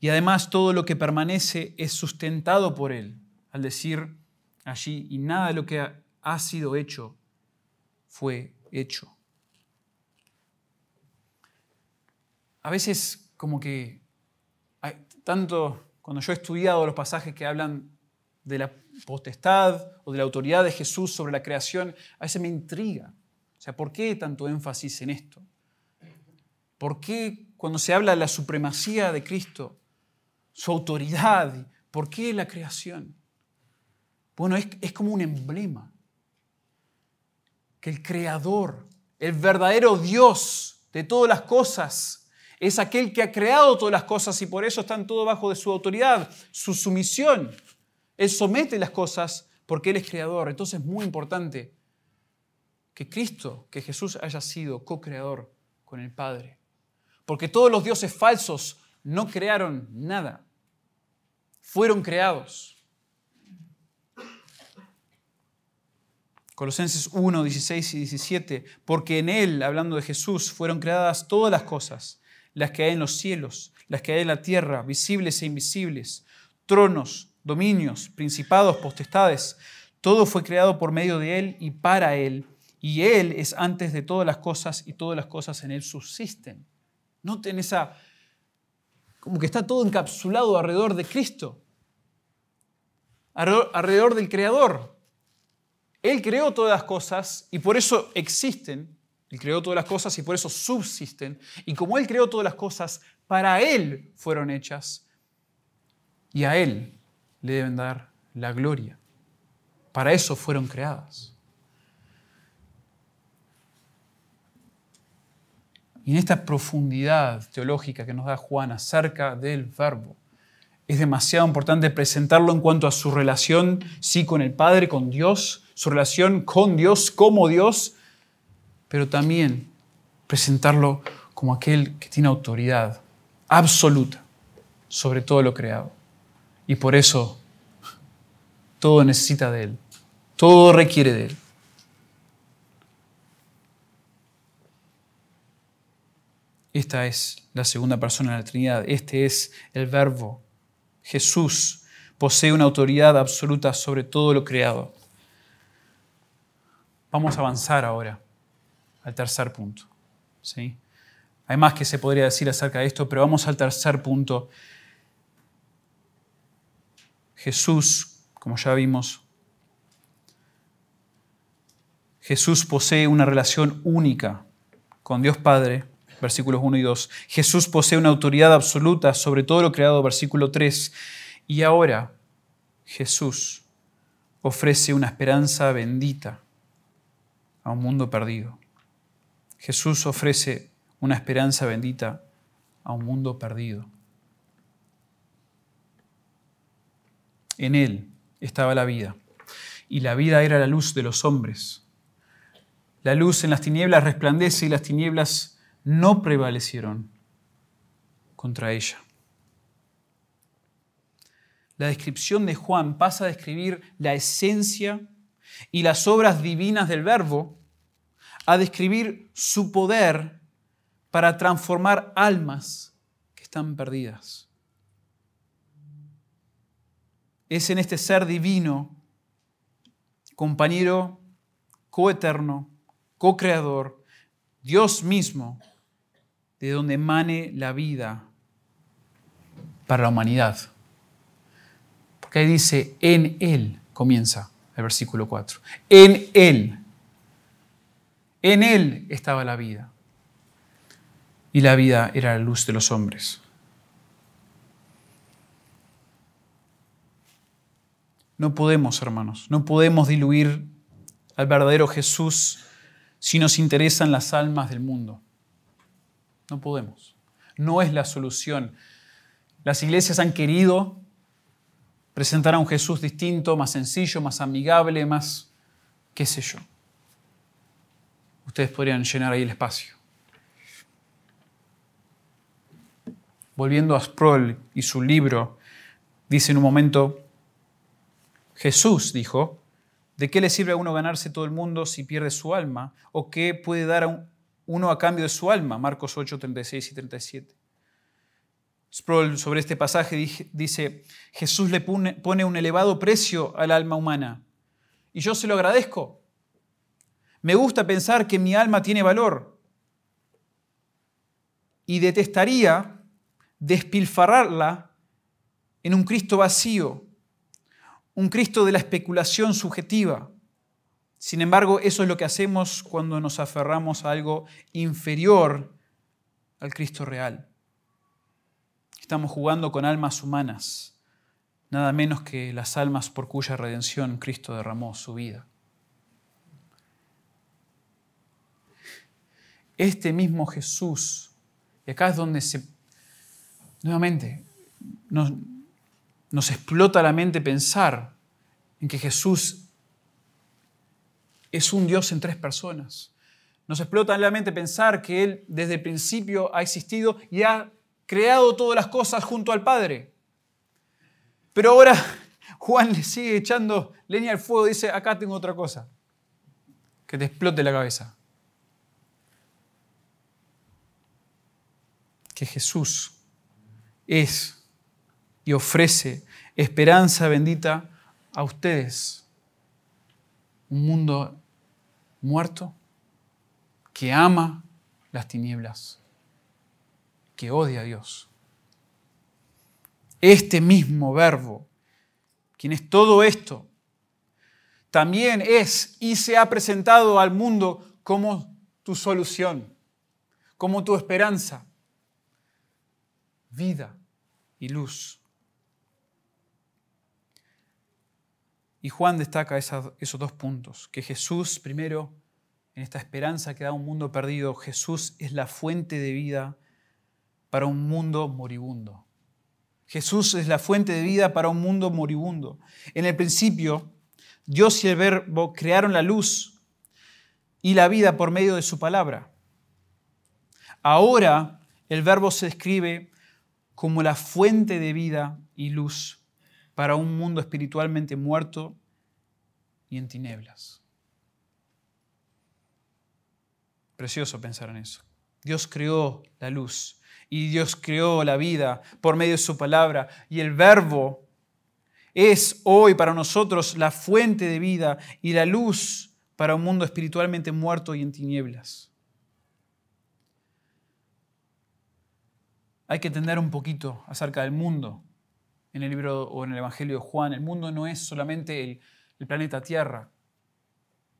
Y además todo lo que permanece es sustentado por Él, al decir allí, y nada de lo que ha sido hecho fue hecho. A veces como que, tanto cuando yo he estudiado los pasajes que hablan de la potestad o de la autoridad de Jesús sobre la creación, a veces me intriga. O sea, ¿por qué tanto énfasis en esto? ¿Por qué cuando se habla de la supremacía de Cristo, su autoridad, por qué la creación? Bueno, es, es como un emblema. Que el creador, el verdadero Dios de todas las cosas, es aquel que ha creado todas las cosas y por eso están todo bajo de su autoridad, su sumisión. Él somete las cosas porque Él es creador. Entonces es muy importante que Cristo, que Jesús haya sido co-creador con el Padre. Porque todos los dioses falsos no crearon nada, fueron creados. Colosenses 1, 16 y 17, porque en Él, hablando de Jesús, fueron creadas todas las cosas, las que hay en los cielos, las que hay en la tierra, visibles e invisibles, tronos, dominios, principados, potestades, todo fue creado por medio de Él y para Él y Él es antes de todas las cosas y todas las cosas en Él subsisten. Noten esa, como que está todo encapsulado alrededor de Cristo, alrededor del Creador. Él creó todas las cosas y por eso existen. Él creó todas las cosas y por eso subsisten. Y como Él creó todas las cosas, para Él fueron hechas. Y a Él le deben dar la gloria. Para eso fueron creadas. Y en esta profundidad teológica que nos da Juan acerca del verbo, es demasiado importante presentarlo en cuanto a su relación, sí, con el Padre, con Dios, su relación con Dios como Dios, pero también presentarlo como aquel que tiene autoridad absoluta sobre todo lo creado. Y por eso todo necesita de Él, todo requiere de Él. Esta es la segunda persona de la Trinidad, este es el verbo. Jesús posee una autoridad absoluta sobre todo lo creado. Vamos a avanzar ahora al tercer punto. ¿sí? Hay más que se podría decir acerca de esto, pero vamos al tercer punto Jesús, como ya vimos, Jesús posee una relación única con Dios Padre, versículos 1 y 2. Jesús posee una autoridad absoluta sobre todo lo creado, versículo 3. Y ahora Jesús ofrece una esperanza bendita a un mundo perdido. Jesús ofrece una esperanza bendita a un mundo perdido. En Él estaba la vida, y la vida era la luz de los hombres. La luz en las tinieblas resplandece y las tinieblas no prevalecieron contra ella. La descripción de Juan pasa a describir la esencia y las obras divinas del Verbo, a describir su poder para transformar almas que están perdidas. Es en este ser divino, compañero coeterno, co-creador, Dios mismo, de donde emane la vida para la humanidad. Porque ahí dice, en Él comienza el versículo 4. En Él. En Él estaba la vida y la vida era la luz de los hombres. No podemos, hermanos, no podemos diluir al verdadero Jesús si nos interesan las almas del mundo. No podemos. No es la solución. Las iglesias han querido presentar a un Jesús distinto, más sencillo, más amigable, más qué sé yo. Ustedes podrían llenar ahí el espacio. volviendo a Sproul y su libro, dice en un momento, Jesús dijo, ¿de qué le sirve a uno ganarse todo el mundo si pierde su alma? ¿O qué puede dar a uno a cambio de su alma? Marcos 8, 36 y 37. Sproul sobre este pasaje dice, Jesús le pone un elevado precio al alma humana y yo se lo agradezco. Me gusta pensar que mi alma tiene valor y detestaría despilfarrarla en un Cristo vacío, un Cristo de la especulación subjetiva. Sin embargo, eso es lo que hacemos cuando nos aferramos a algo inferior al Cristo real. Estamos jugando con almas humanas, nada menos que las almas por cuya redención Cristo derramó su vida. Este mismo Jesús, y acá es donde se Nuevamente, nos, explota la mente pensar en que Jesús es un Dios en tres personas. Nos explota la mente pensar que Él desde el principio ha existido y ha creado todas las cosas junto al Padre. Pero ahora Juan le sigue echando leña al fuego dice, acá tengo otra cosa, que te explote la cabeza. Que Jesús es y ofrece esperanza bendita a ustedes. Un mundo muerto que ama las tinieblas, que odia a Dios. Este mismo verbo, quien es todo esto, también es y se ha presentado al mundo como tu solución, como tu esperanza, vida y luz. Y Juan destaca esos dos puntos, que Jesús, primero, en esta esperanza que da un mundo perdido, Jesús es la fuente de vida para un mundo moribundo. Jesús es la fuente de vida para un mundo moribundo. En el principio, Dios y el Verbo crearon la luz y la vida por medio de su palabra. Ahora el Verbo se describe como la fuente de vida y luz para un mundo espiritualmente muerto y en tinieblas. Precioso pensar en eso. Dios creó la luz y Dios creó la vida por medio de su palabra. Y el verbo es hoy para nosotros la fuente de vida y la luz para un mundo espiritualmente muerto y en tinieblas. Hay que entender un poquito acerca del mundo en el libro o en el Evangelio de Juan. El mundo no es solamente el, planeta Tierra,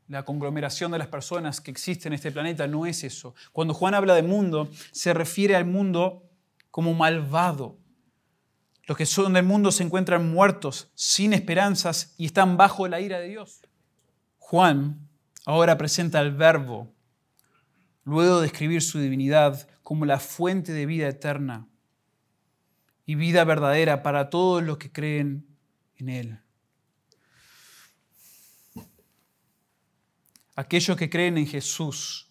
la conglomeración de las personas que existen en este planeta no es eso. Cuando Juan habla de mundo, se refiere al mundo como malvado. Los que son del mundo se encuentran muertos, sin esperanzas y están bajo la ira de Dios. Juan ahora presenta al verbo, luego de escribir su divinidad, como la fuente de vida eterna y vida verdadera para todos los que creen en Él. aquellos que creen en Jesús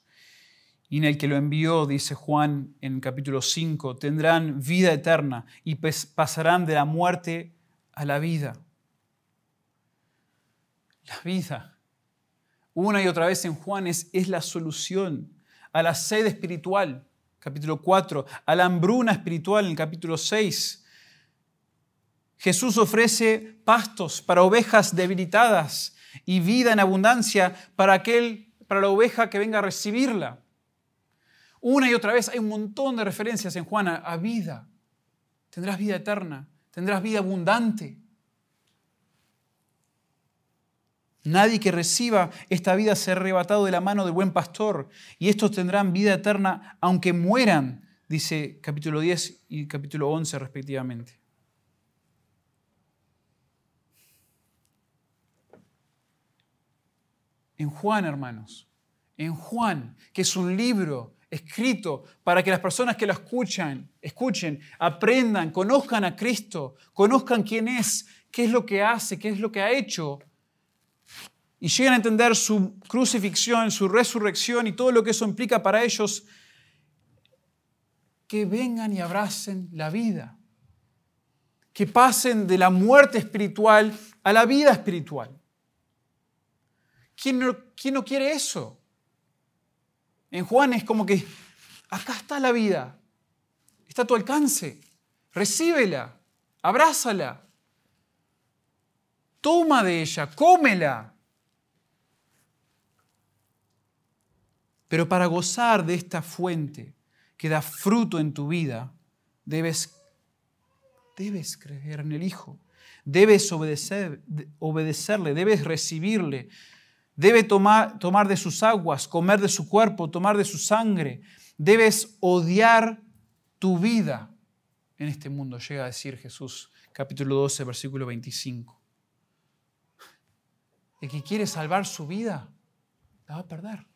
y en el que lo envió, dice Juan en capítulo 5, tendrán vida eterna y pasarán de la muerte a la vida. La vida, una y otra vez en Juan, es, es la solución a la sed espiritual, capítulo 4, a la hambruna espiritual en el capítulo 6. Jesús ofrece pastos para ovejas debilitadas y vida en abundancia para aquel, para la oveja que venga a recibirla. Una y otra vez hay un montón de referencias en Juan a, vida. Tendrás vida eterna, tendrás vida abundante. Nadie que reciba esta vida será arrebatado de la mano del buen pastor, y estos tendrán vida eterna aunque mueran, dice capítulo 10 y capítulo 11 respectivamente. en Juan, hermanos. En Juan, que es un libro escrito para que las personas que lo escuchan, escuchen, aprendan, conozcan a Cristo, conozcan quién es, qué es lo que hace, qué es lo que ha hecho, y lleguen a entender su crucifixión, su resurrección y todo lo que eso implica para ellos, que vengan y abracen la vida, que pasen de la muerte espiritual a la vida espiritual. ¿Quién no, quiere eso? En Juan es como que acá está la vida, está a tu alcance, recíbela, abrázala, toma de ella, cómela. Pero para gozar de esta fuente que da fruto en tu vida, debes, debes creer en el Hijo, debes obedecer, obedecerle, debes recibirle, Debe tomar, tomar de sus aguas, comer de su cuerpo, tomar de su sangre. Debes odiar tu vida en este mundo, llega a decir Jesús, capítulo 12, versículo 25. El que quiere salvar su vida, la va a perder.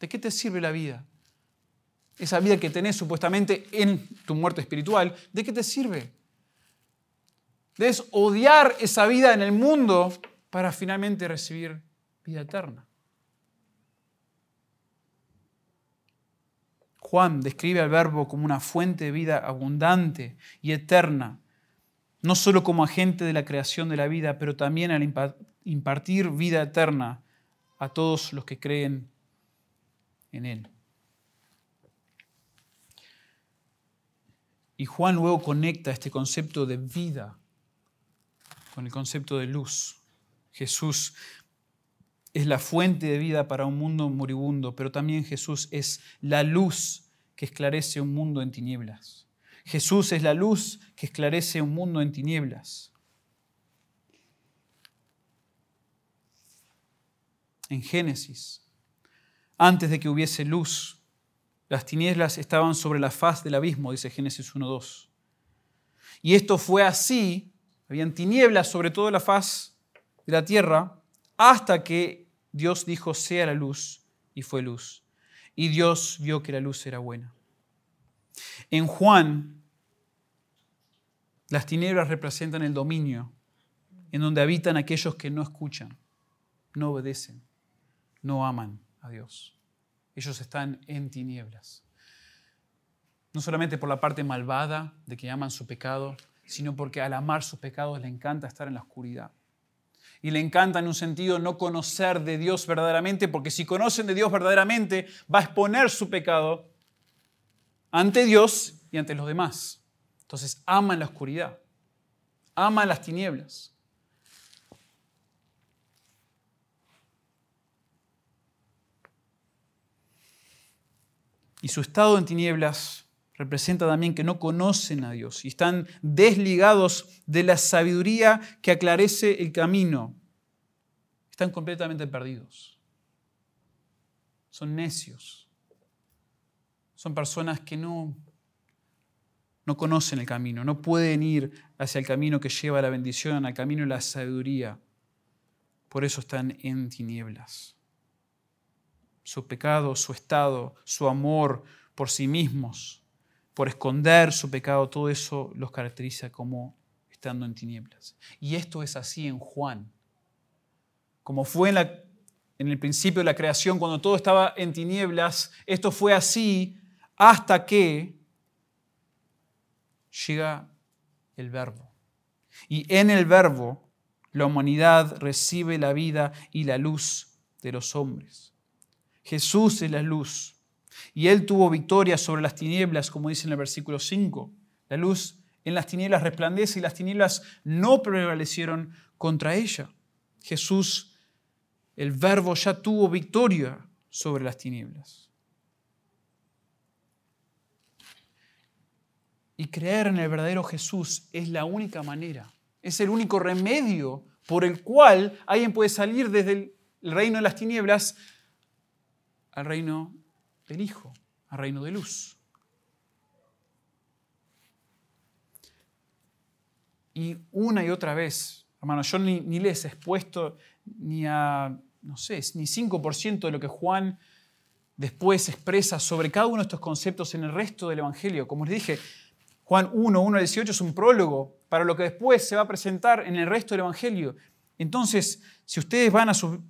¿De qué te sirve la vida? Esa vida que tenés supuestamente en tu muerte espiritual, ¿de qué te sirve? Debes odiar esa vida en el mundo para finalmente recibir vida eterna. Juan describe al verbo como una fuente de vida abundante y eterna, no solo como agente de la creación de la vida, pero también al impartir vida eterna a todos los que creen en Él. Y Juan luego conecta este concepto de vida con el concepto de luz. Jesús es la fuente de vida para un mundo moribundo, pero también Jesús es la luz que esclarece un mundo en tinieblas. Jesús es la luz que esclarece un mundo en tinieblas. En Génesis, antes de que hubiese luz, las tinieblas estaban sobre la faz del abismo, dice Génesis 1.2. Y esto fue así, habían tinieblas sobre toda la faz de la tierra, hasta que Dios dijo, sea la luz, y fue luz. Y Dios vio que la luz era buena. En Juan, las tinieblas representan el dominio, en donde habitan aquellos que no escuchan, no obedecen, no aman a Dios. Ellos están en tinieblas. No solamente por la parte malvada de que aman su pecado, sino porque al amar sus pecados le encanta estar en la oscuridad y le encanta en un sentido no conocer de Dios verdaderamente, porque si conocen de Dios verdaderamente, va a exponer su pecado ante Dios y ante los demás. Entonces aman la oscuridad, aman las tinieblas. Y su estado en tinieblas representa también que no conocen a Dios y están desligados de la sabiduría que aclarece el camino. Están completamente perdidos. Son necios. Son personas que no, no conocen el camino, no pueden ir hacia el camino que lleva la bendición, al camino de la sabiduría. Por eso están en tinieblas. Su pecado, su estado, su amor por sí mismos por esconder su pecado, todo eso los caracteriza como estando en tinieblas. Y esto es así en Juan. Como fue en, el principio de la creación, cuando todo estaba en tinieblas, esto fue así hasta que llega el verbo. Y en el verbo la humanidad recibe la vida y la luz de los hombres. Jesús es la luz y él tuvo victoria sobre las tinieblas, como dice en el versículo 5. La luz en las tinieblas resplandece y las tinieblas no prevalecieron contra ella. Jesús, el verbo, ya tuvo victoria sobre las tinieblas. Y creer en el verdadero Jesús es la única manera, es el único remedio por el cual alguien puede salir desde el reino de las tinieblas al reino del Hijo al reino de luz. Y una y otra vez, hermano, yo ni, les he expuesto ni a, no sé, ni 5% de lo que Juan después expresa sobre cada uno de estos conceptos en el resto del Evangelio. Como les dije, Juan 1, 1 18 es un prólogo para lo que después se va a presentar en el resto del Evangelio. Entonces, si ustedes van a su,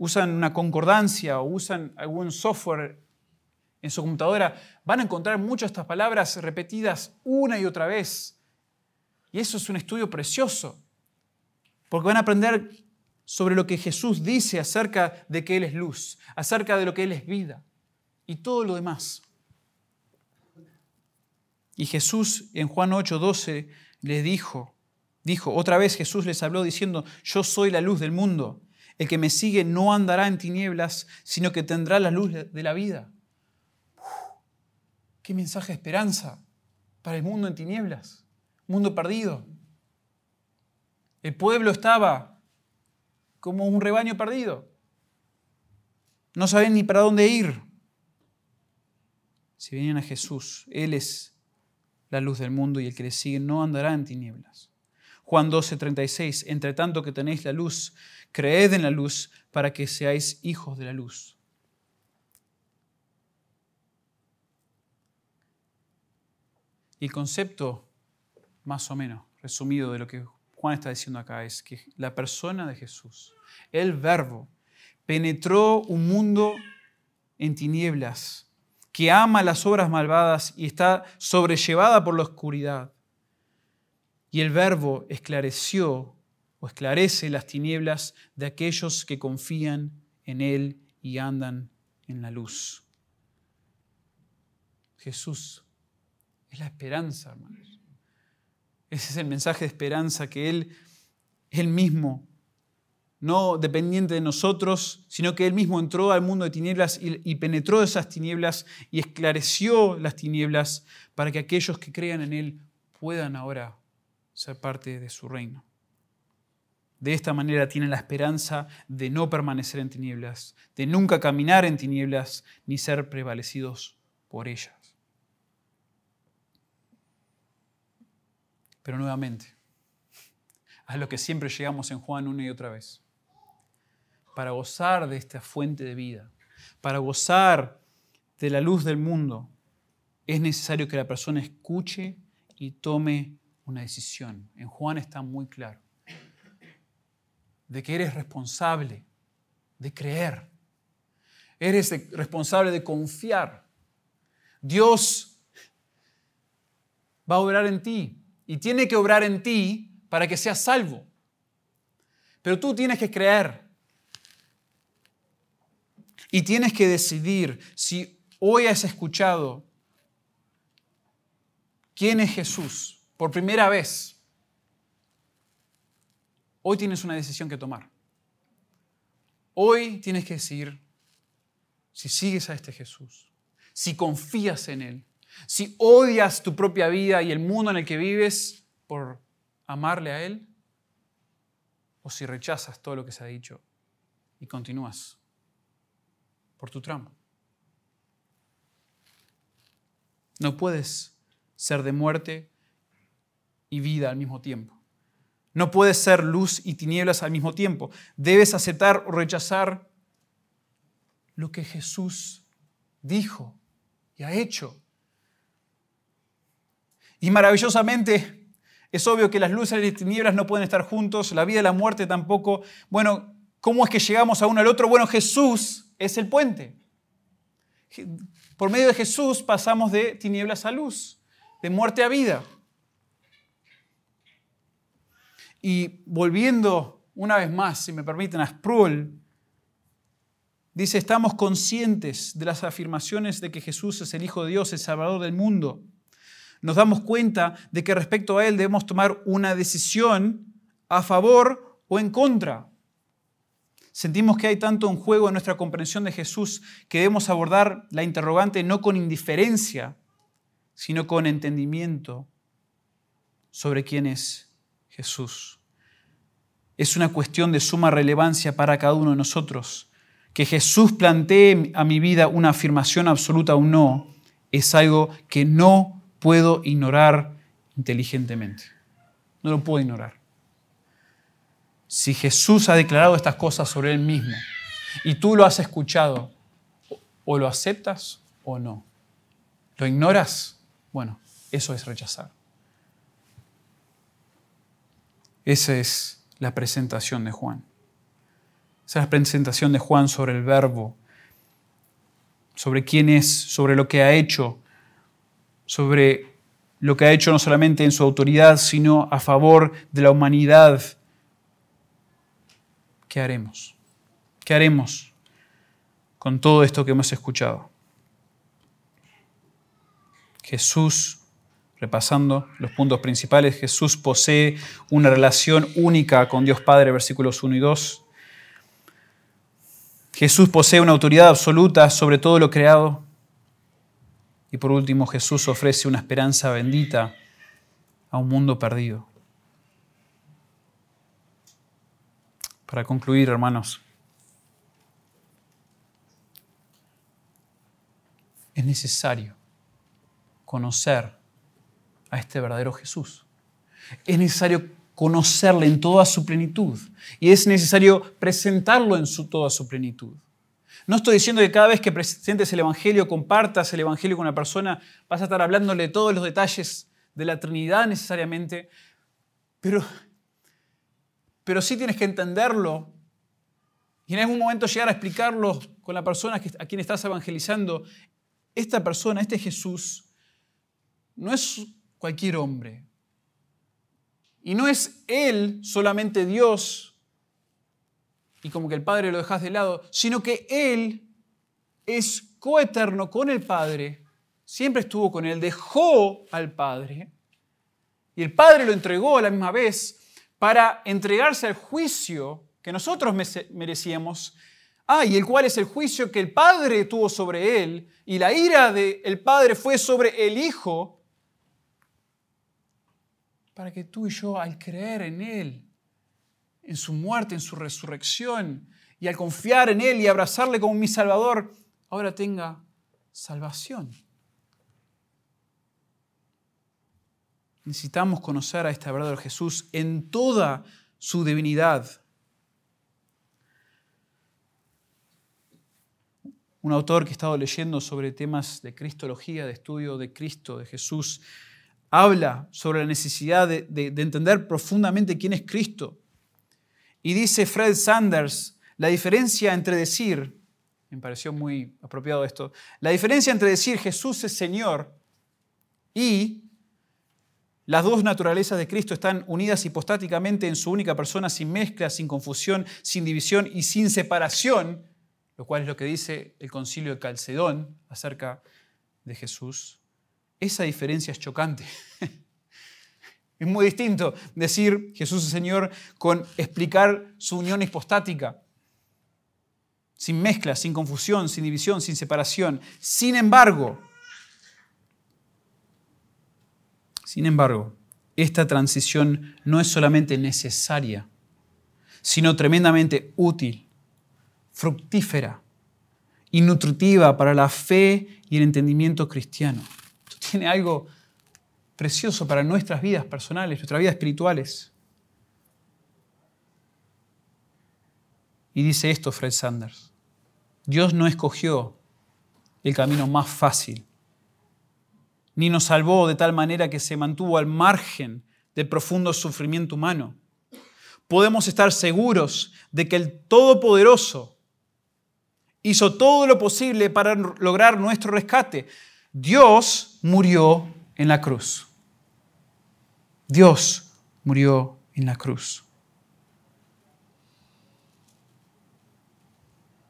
usan una concordancia o usan algún software en su computadora, van a encontrar muchas de estas palabras repetidas una y otra vez. Y eso es un estudio precioso, porque van a aprender sobre lo que Jesús dice acerca de que Él es luz, acerca de lo que Él es vida y todo lo demás. Y Jesús en Juan 8, 12 les dijo, dijo, otra vez Jesús les habló diciendo, yo soy la luz del mundo. El que me sigue no andará en tinieblas, sino que tendrá la luz de la vida. qué mensaje de esperanza para el mundo en tinieblas, mundo perdido. El pueblo estaba como un rebaño perdido. No sabían ni para dónde ir. Si venían a Jesús, Él es la luz del mundo y el que le sigue no andará en tinieblas. Juan 12, 36, entre tanto que tenéis la luz, creed en la luz para que seáis hijos de la luz. El concepto, más o menos, resumido de lo que Juan está diciendo acá, es que la persona de Jesús, el verbo, penetró un mundo en tinieblas, que ama las obras malvadas y está sobrellevada por la oscuridad y el verbo esclareció o esclarece las tinieblas de aquellos que confían en Él y andan en la luz. Jesús es la esperanza, hermanos. Ese es el mensaje de esperanza que Él, Él mismo, no dependiente de nosotros, sino que Él mismo entró al mundo de tinieblas y, y penetró esas tinieblas y esclareció las tinieblas para que aquellos que crean en Él puedan ahora ser parte de su reino. De esta manera tienen la esperanza de no permanecer en tinieblas, de nunca caminar en tinieblas, ni ser prevalecidos por ellas. Pero nuevamente, a lo que siempre llegamos en Juan una y otra vez, para gozar de esta fuente de vida, para gozar de la luz del mundo, es necesario que la persona escuche y tome una decisión. En Juan está muy claro. De que eres responsable de creer. Eres responsable de confiar. Dios va a obrar en ti y tiene que obrar en ti para que seas salvo. Pero tú tienes que creer. Y tienes que decidir si hoy has escuchado quién es Jesús por primera vez, hoy tienes una decisión que tomar. Hoy tienes que decir si sigues a este Jesús, si confías en Él, si odias tu propia vida y el mundo en el que vives por amarle a Él, o si rechazas todo lo que se ha dicho y continúas por tu tramo. No puedes ser de muerte y vida al mismo tiempo. No puedes ser luz y tinieblas al mismo tiempo. Debes aceptar o rechazar lo que Jesús dijo y ha hecho. Y maravillosamente es obvio que las luces y las tinieblas no pueden estar juntos, la vida y la muerte tampoco. Bueno, ¿cómo es que llegamos a uno al otro? Bueno, Jesús es el puente. Por medio de Jesús pasamos de tinieblas a luz, de muerte a vida. Y volviendo una vez más, si me permiten, a Sproul, dice, estamos conscientes de las afirmaciones de que Jesús es el Hijo de Dios, el Salvador del mundo. Nos damos cuenta de que respecto a Él debemos tomar una decisión a favor o en contra. Sentimos que hay tanto en juego en nuestra comprensión de Jesús que debemos abordar la interrogante no con indiferencia, sino con entendimiento sobre quién es Jesús. Es una cuestión de suma relevancia para cada uno de nosotros. Que Jesús plantee a mi vida una afirmación absoluta o no es algo que no puedo ignorar inteligentemente. No lo puedo ignorar. Si Jesús ha declarado estas cosas sobre Él mismo y tú lo has escuchado, o lo aceptas o no. ¿Lo ignoras? Bueno, eso es rechazar. Esa es la presentación de Juan. Esa es la presentación de Juan sobre el verbo, sobre quién es, sobre lo que ha hecho, sobre lo que ha hecho no solamente en su autoridad, sino a favor de la humanidad. ¿Qué haremos? ¿Qué haremos con todo esto que hemos escuchado? Jesús Repasando los puntos principales, Jesús posee una relación única con Dios Padre, versículos 1 y 2. Jesús posee una autoridad absoluta sobre todo lo creado. Y por último, Jesús ofrece una esperanza bendita a un mundo perdido. Para concluir, hermanos, es necesario conocer a este verdadero Jesús. Es necesario conocerle en toda su plenitud y es necesario presentarlo en su, toda su plenitud. No estoy diciendo que cada vez que presentes el Evangelio, compartas el Evangelio con una persona, vas a estar hablándole de todos los detalles de la Trinidad necesariamente, pero, pero sí tienes que entenderlo y en algún momento llegar a explicarlo con la persona a quien estás evangelizando. Esta persona, este Jesús, no es cualquier hombre. Y no es Él solamente Dios y como que el Padre lo dejas de lado, sino que Él es coeterno con el Padre, siempre estuvo con Él, dejó al Padre y el Padre lo entregó a la misma vez para entregarse al juicio que nosotros merecíamos. Ah, y el cual es el juicio que el Padre tuvo sobre Él y la ira del Padre fue sobre el Hijo para que tú y yo, al creer en Él, en su muerte, en su resurrección, y al confiar en Él y abrazarle como mi Salvador, ahora tenga salvación. Necesitamos conocer a este verdadero Jesús en toda su divinidad. Un autor que he estado leyendo sobre temas de cristología, de estudio de Cristo, de Jesús, habla sobre la necesidad de, entender profundamente quién es Cristo. Y dice Fred Sanders, la diferencia entre decir, me pareció muy apropiado esto, la diferencia entre decir Jesús es Señor y las dos naturalezas de Cristo están unidas hipostáticamente en su única persona, sin mezcla, sin confusión, sin división y sin separación, lo cual es lo que dice el concilio de Calcedón acerca de Jesús esa diferencia es chocante. Es muy distinto decir Jesús es Señor con explicar su unión hispostática, sin mezcla, sin confusión, sin división, sin separación. Sin embargo, sin embargo, esta transición no es solamente necesaria, sino tremendamente útil, fructífera y nutritiva para la fe y el entendimiento cristiano. Tiene algo precioso para nuestras vidas personales, nuestras vidas espirituales. Y dice esto Fred Sanders, Dios no escogió el camino más fácil, ni nos salvó de tal manera que se mantuvo al margen del profundo sufrimiento humano. Podemos estar seguros de que el Todopoderoso hizo todo lo posible para lograr nuestro rescate. Dios murió en la cruz. Dios murió en la cruz.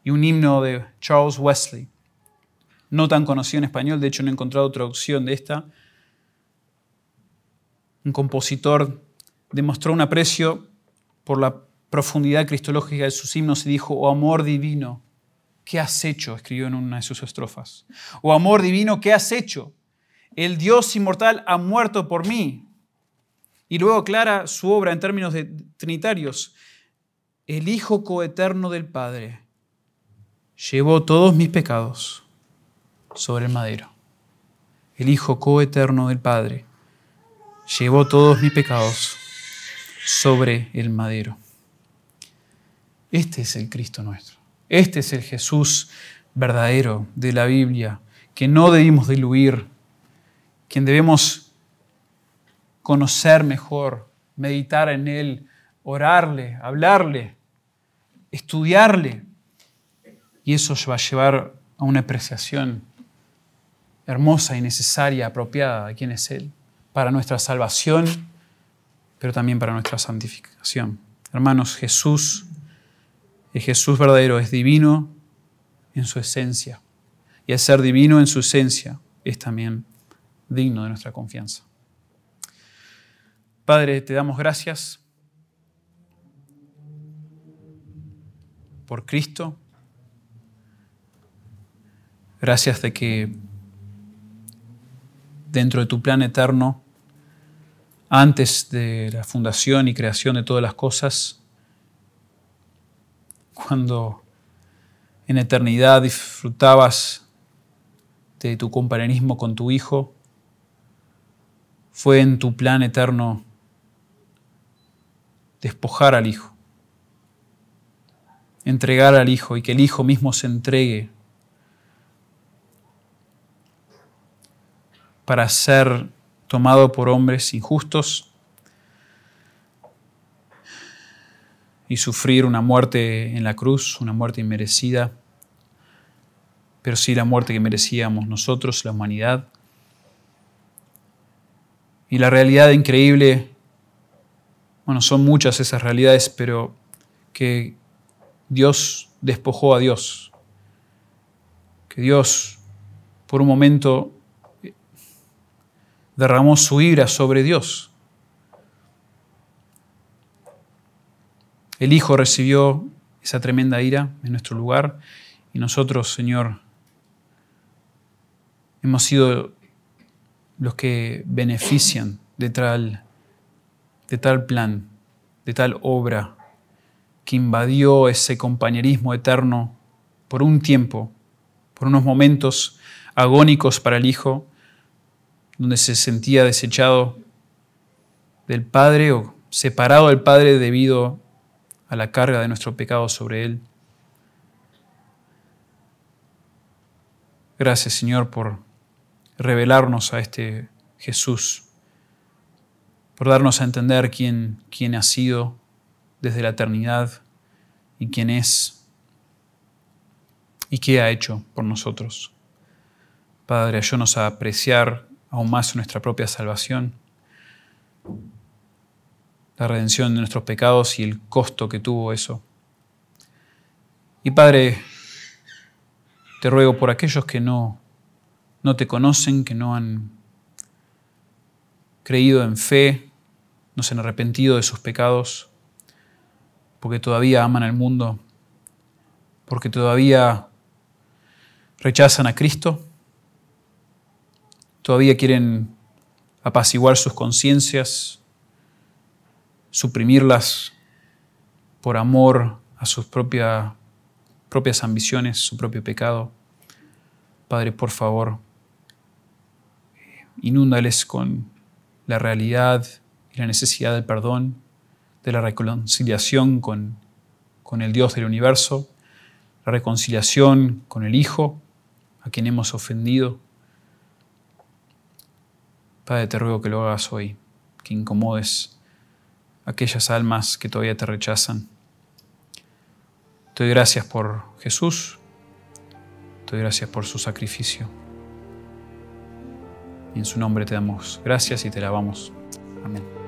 Y un himno de Charles Wesley, no tan conocido en español, de hecho no he encontrado traducción de esta. Un compositor demostró un aprecio por la profundidad cristológica de sus himnos y dijo, oh amor divino, ¿qué has hecho? escribió en una de sus estrofas. Oh amor divino, ¿qué has hecho? El Dios inmortal ha muerto por mí. Y luego aclara su obra en términos trinitarios. El Hijo coeterno del Padre llevó todos mis pecados sobre el madero. El Hijo coeterno del Padre llevó todos mis pecados sobre el madero. Este es el Cristo nuestro. Este es el Jesús verdadero de la Biblia, que no debimos diluir, quien debemos conocer mejor, meditar en Él, orarle, hablarle, estudiarle. Y eso va a llevar a una apreciación hermosa y necesaria, apropiada de quién es Él, para nuestra salvación, pero también para nuestra santificación. Hermanos, Jesús, el Jesús verdadero, es divino en su esencia. Y al ser divino en su esencia, es también digno de nuestra confianza. Padre, te damos gracias por Cristo. Gracias de que dentro de tu plan eterno, antes de la fundación y creación de todas las cosas, cuando en eternidad disfrutabas de tu compañerismo con tu Hijo, fue en tu plan eterno despojar al Hijo, entregar al Hijo y que el Hijo mismo se entregue para ser tomado por hombres injustos y sufrir una muerte en la cruz, una muerte inmerecida, pero sí la muerte que merecíamos nosotros, la humanidad. Y la realidad increíble bueno, son muchas esas realidades, pero que Dios despojó a Dios. Que Dios, por un momento, derramó su ira sobre Dios. El Hijo recibió esa tremenda ira en nuestro lugar y nosotros, Señor, hemos sido los que benefician de tal de tal plan, de tal obra, que invadió ese compañerismo eterno por un tiempo, por unos momentos agónicos para el Hijo, donde se sentía desechado del Padre o separado del Padre debido a la carga de nuestro pecado sobre Él. Gracias Señor por revelarnos a este Jesús por darnos a entender quién, quién ha sido desde la eternidad y quién es y qué ha hecho por nosotros. Padre, ayúdanos a apreciar aún más nuestra propia salvación, la redención de nuestros pecados y el costo que tuvo eso. Y Padre, te ruego por aquellos que no, no te conocen, que no han creído en fe, no se han arrepentido de sus pecados, porque todavía aman al mundo, porque todavía rechazan a Cristo, todavía quieren apaciguar sus conciencias, suprimirlas por amor a sus propias ambiciones, su propio pecado. Padre, por favor, inúndales con la realidad y la necesidad del perdón, de la reconciliación con, con el Dios del universo, la reconciliación con el Hijo, a quien hemos ofendido. Padre, te ruego que lo hagas hoy, que incomodes aquellas almas que todavía te rechazan. Te doy gracias por Jesús, te doy gracias por su sacrificio. En su nombre te damos gracias y te alabamos. Amén.